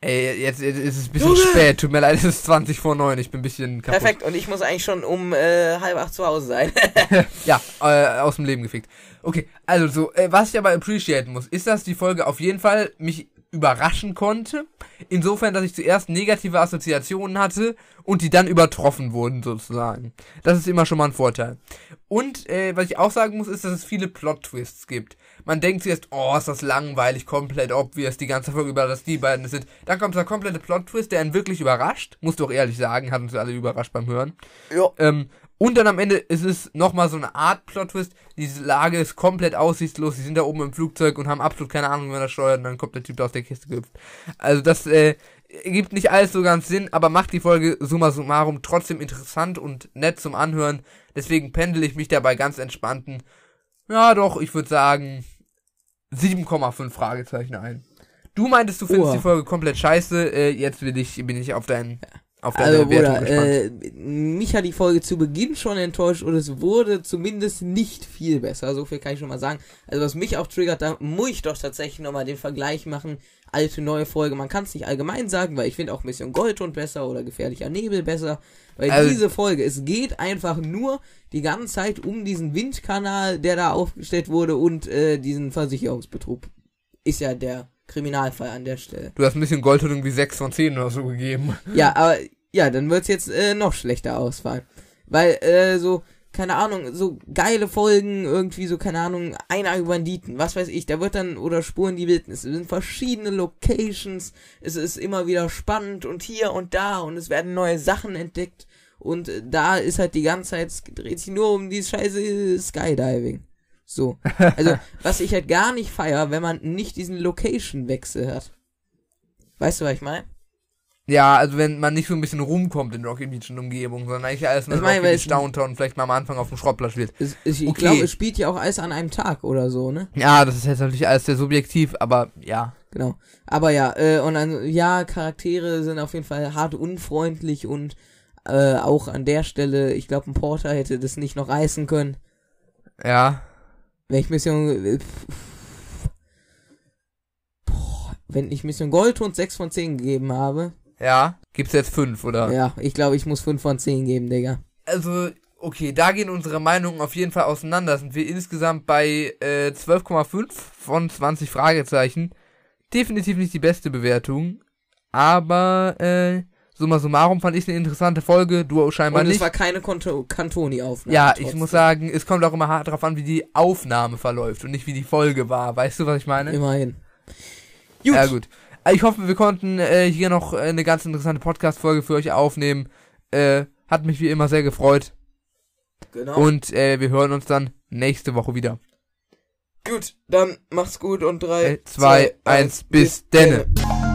ey, jetzt, jetzt ist es ein bisschen Junge! spät. Tut mir leid, es ist 20 vor 9. Ich bin ein bisschen kaputt. Perfekt. Und ich muss eigentlich schon um äh, halb acht zu Hause sein. [LAUGHS] [LAUGHS] Ja, äh, aus dem Leben gefickt. Okay, also so, äh, was ich aber appreciaten muss, ist, dass die Folge auf jeden Fall mich überraschen konnte. Insofern, dass ich zuerst negative Assoziationen hatte und die dann übertroffen wurden, sozusagen. Das ist immer schon mal ein Vorteil. Und äh, was ich auch sagen muss, ist, dass es viele Plot-Twists gibt. Man denkt zuerst, oh, ist das langweilig, komplett obvious, die ganze Folge über, dass die beiden sind. Dann kommt der komplette Plot-Twist, der einen wirklich überrascht. Muss doch ehrlich sagen, hat uns alle überrascht beim Hören. ja. Ähm, und dann am Ende ist es nochmal so eine Art Plot-Twist. Diese Lage ist komplett aussichtslos. Sie sind da oben im Flugzeug und haben absolut keine Ahnung, wie man das steuert. Und dann kommt der Typ da aus der Kiste gehüpft. Also das äh, gibt nicht alles so ganz Sinn, aber macht die Folge summa summarum trotzdem interessant und nett zum Anhören. Deswegen pendel ich mich dabei ganz entspannten. Ja, doch, ich würde sagen 7,5 Fragezeichen ein. Du meintest, du findest Oha. die Folge komplett scheiße. Äh, jetzt will ich, bin ich auf dein auf deine Also, Wertung Bruder, äh, mich hat die Folge zu Beginn schon enttäuscht und es wurde zumindest nicht viel besser. So viel kann ich schon mal sagen. Also, was mich auch triggert, da muss ich doch tatsächlich nochmal den Vergleich machen. Alte, neue Folge. Man kann es nicht allgemein sagen, weil ich finde auch Mission Goldhund besser oder Gefährlicher Nebel besser. Weil Also- diese Folge, es geht einfach nur die ganze Zeit um diesen Windkanal, der da aufgestellt wurde und äh, diesen Versicherungsbetrug. Ist ja der Kriminalfall an der Stelle. Du hast ein bisschen Gold irgendwie 6 von 10 oder so gegeben. Ja, [LAUGHS] aber ja, dann wird's jetzt äh, noch schlechter ausfallen. Weil, äh, so, keine Ahnung, so geile Folgen, irgendwie so, keine Ahnung, einarmige Banditen, was weiß ich, da wird dann, oder Spuren die Wildnis, es sind verschiedene Locations, es ist immer wieder spannend und hier und da und es werden neue Sachen entdeckt und äh, da ist halt die ganze Zeit, es dreht sich nur um dieses scheiße Skydiving. So. Also, [LAUGHS] was ich halt gar nicht feier, wenn man nicht diesen Location-Wechsel hat. Weißt du, was ich meine? Ja, also wenn man nicht so ein bisschen rumkommt in Rocky Beach und Umgebung, sondern eigentlich alles nur Rocky Beach Downtown vielleicht mal am Anfang auf dem Schrottplatz wird. Es, es, ich Okay. glaube, es spielt ja auch alles an einem Tag oder so, ne? Ja, das ist jetzt natürlich alles sehr subjektiv, aber ja. Genau. Aber ja, äh, und dann, ja, Charaktere sind auf jeden Fall hart unfreundlich und äh, auch an der Stelle, ich glaube, ein Porter hätte das nicht noch reißen können. Ja. Wenn ich Mission. Äh, boah, wenn ich Mission Goldhund 6 von 10 gegeben habe, Ja. Gibt's jetzt fünf, oder? ja, ich glaube, ich muss 5 von 10 geben, Digga. Also, okay, da gehen unsere Meinungen auf jeden Fall auseinander. Sind wir insgesamt bei äh, 12,5 von 20 Fragezeichen. Definitiv nicht die beste Bewertung. Aber, äh, summa summarum fand ich eine interessante Folge. Du scheinbar Und es nicht. war keine Konto- Cantoni-Aufnahme. Ja, trotzdem. ich muss sagen, es kommt auch immer hart drauf an, wie die Aufnahme verläuft und nicht wie die Folge war. Weißt du, was ich meine? Immerhin. Gut. Ja, gut. Ich hoffe, wir konnten äh, hier noch eine ganz interessante Podcast-Folge für euch aufnehmen. Äh, hat mich wie immer sehr gefreut. Genau. Und äh, wir hören uns dann nächste Woche wieder. gut, dann macht's gut und 3, Äh, zwei, eins, bis denne. denne.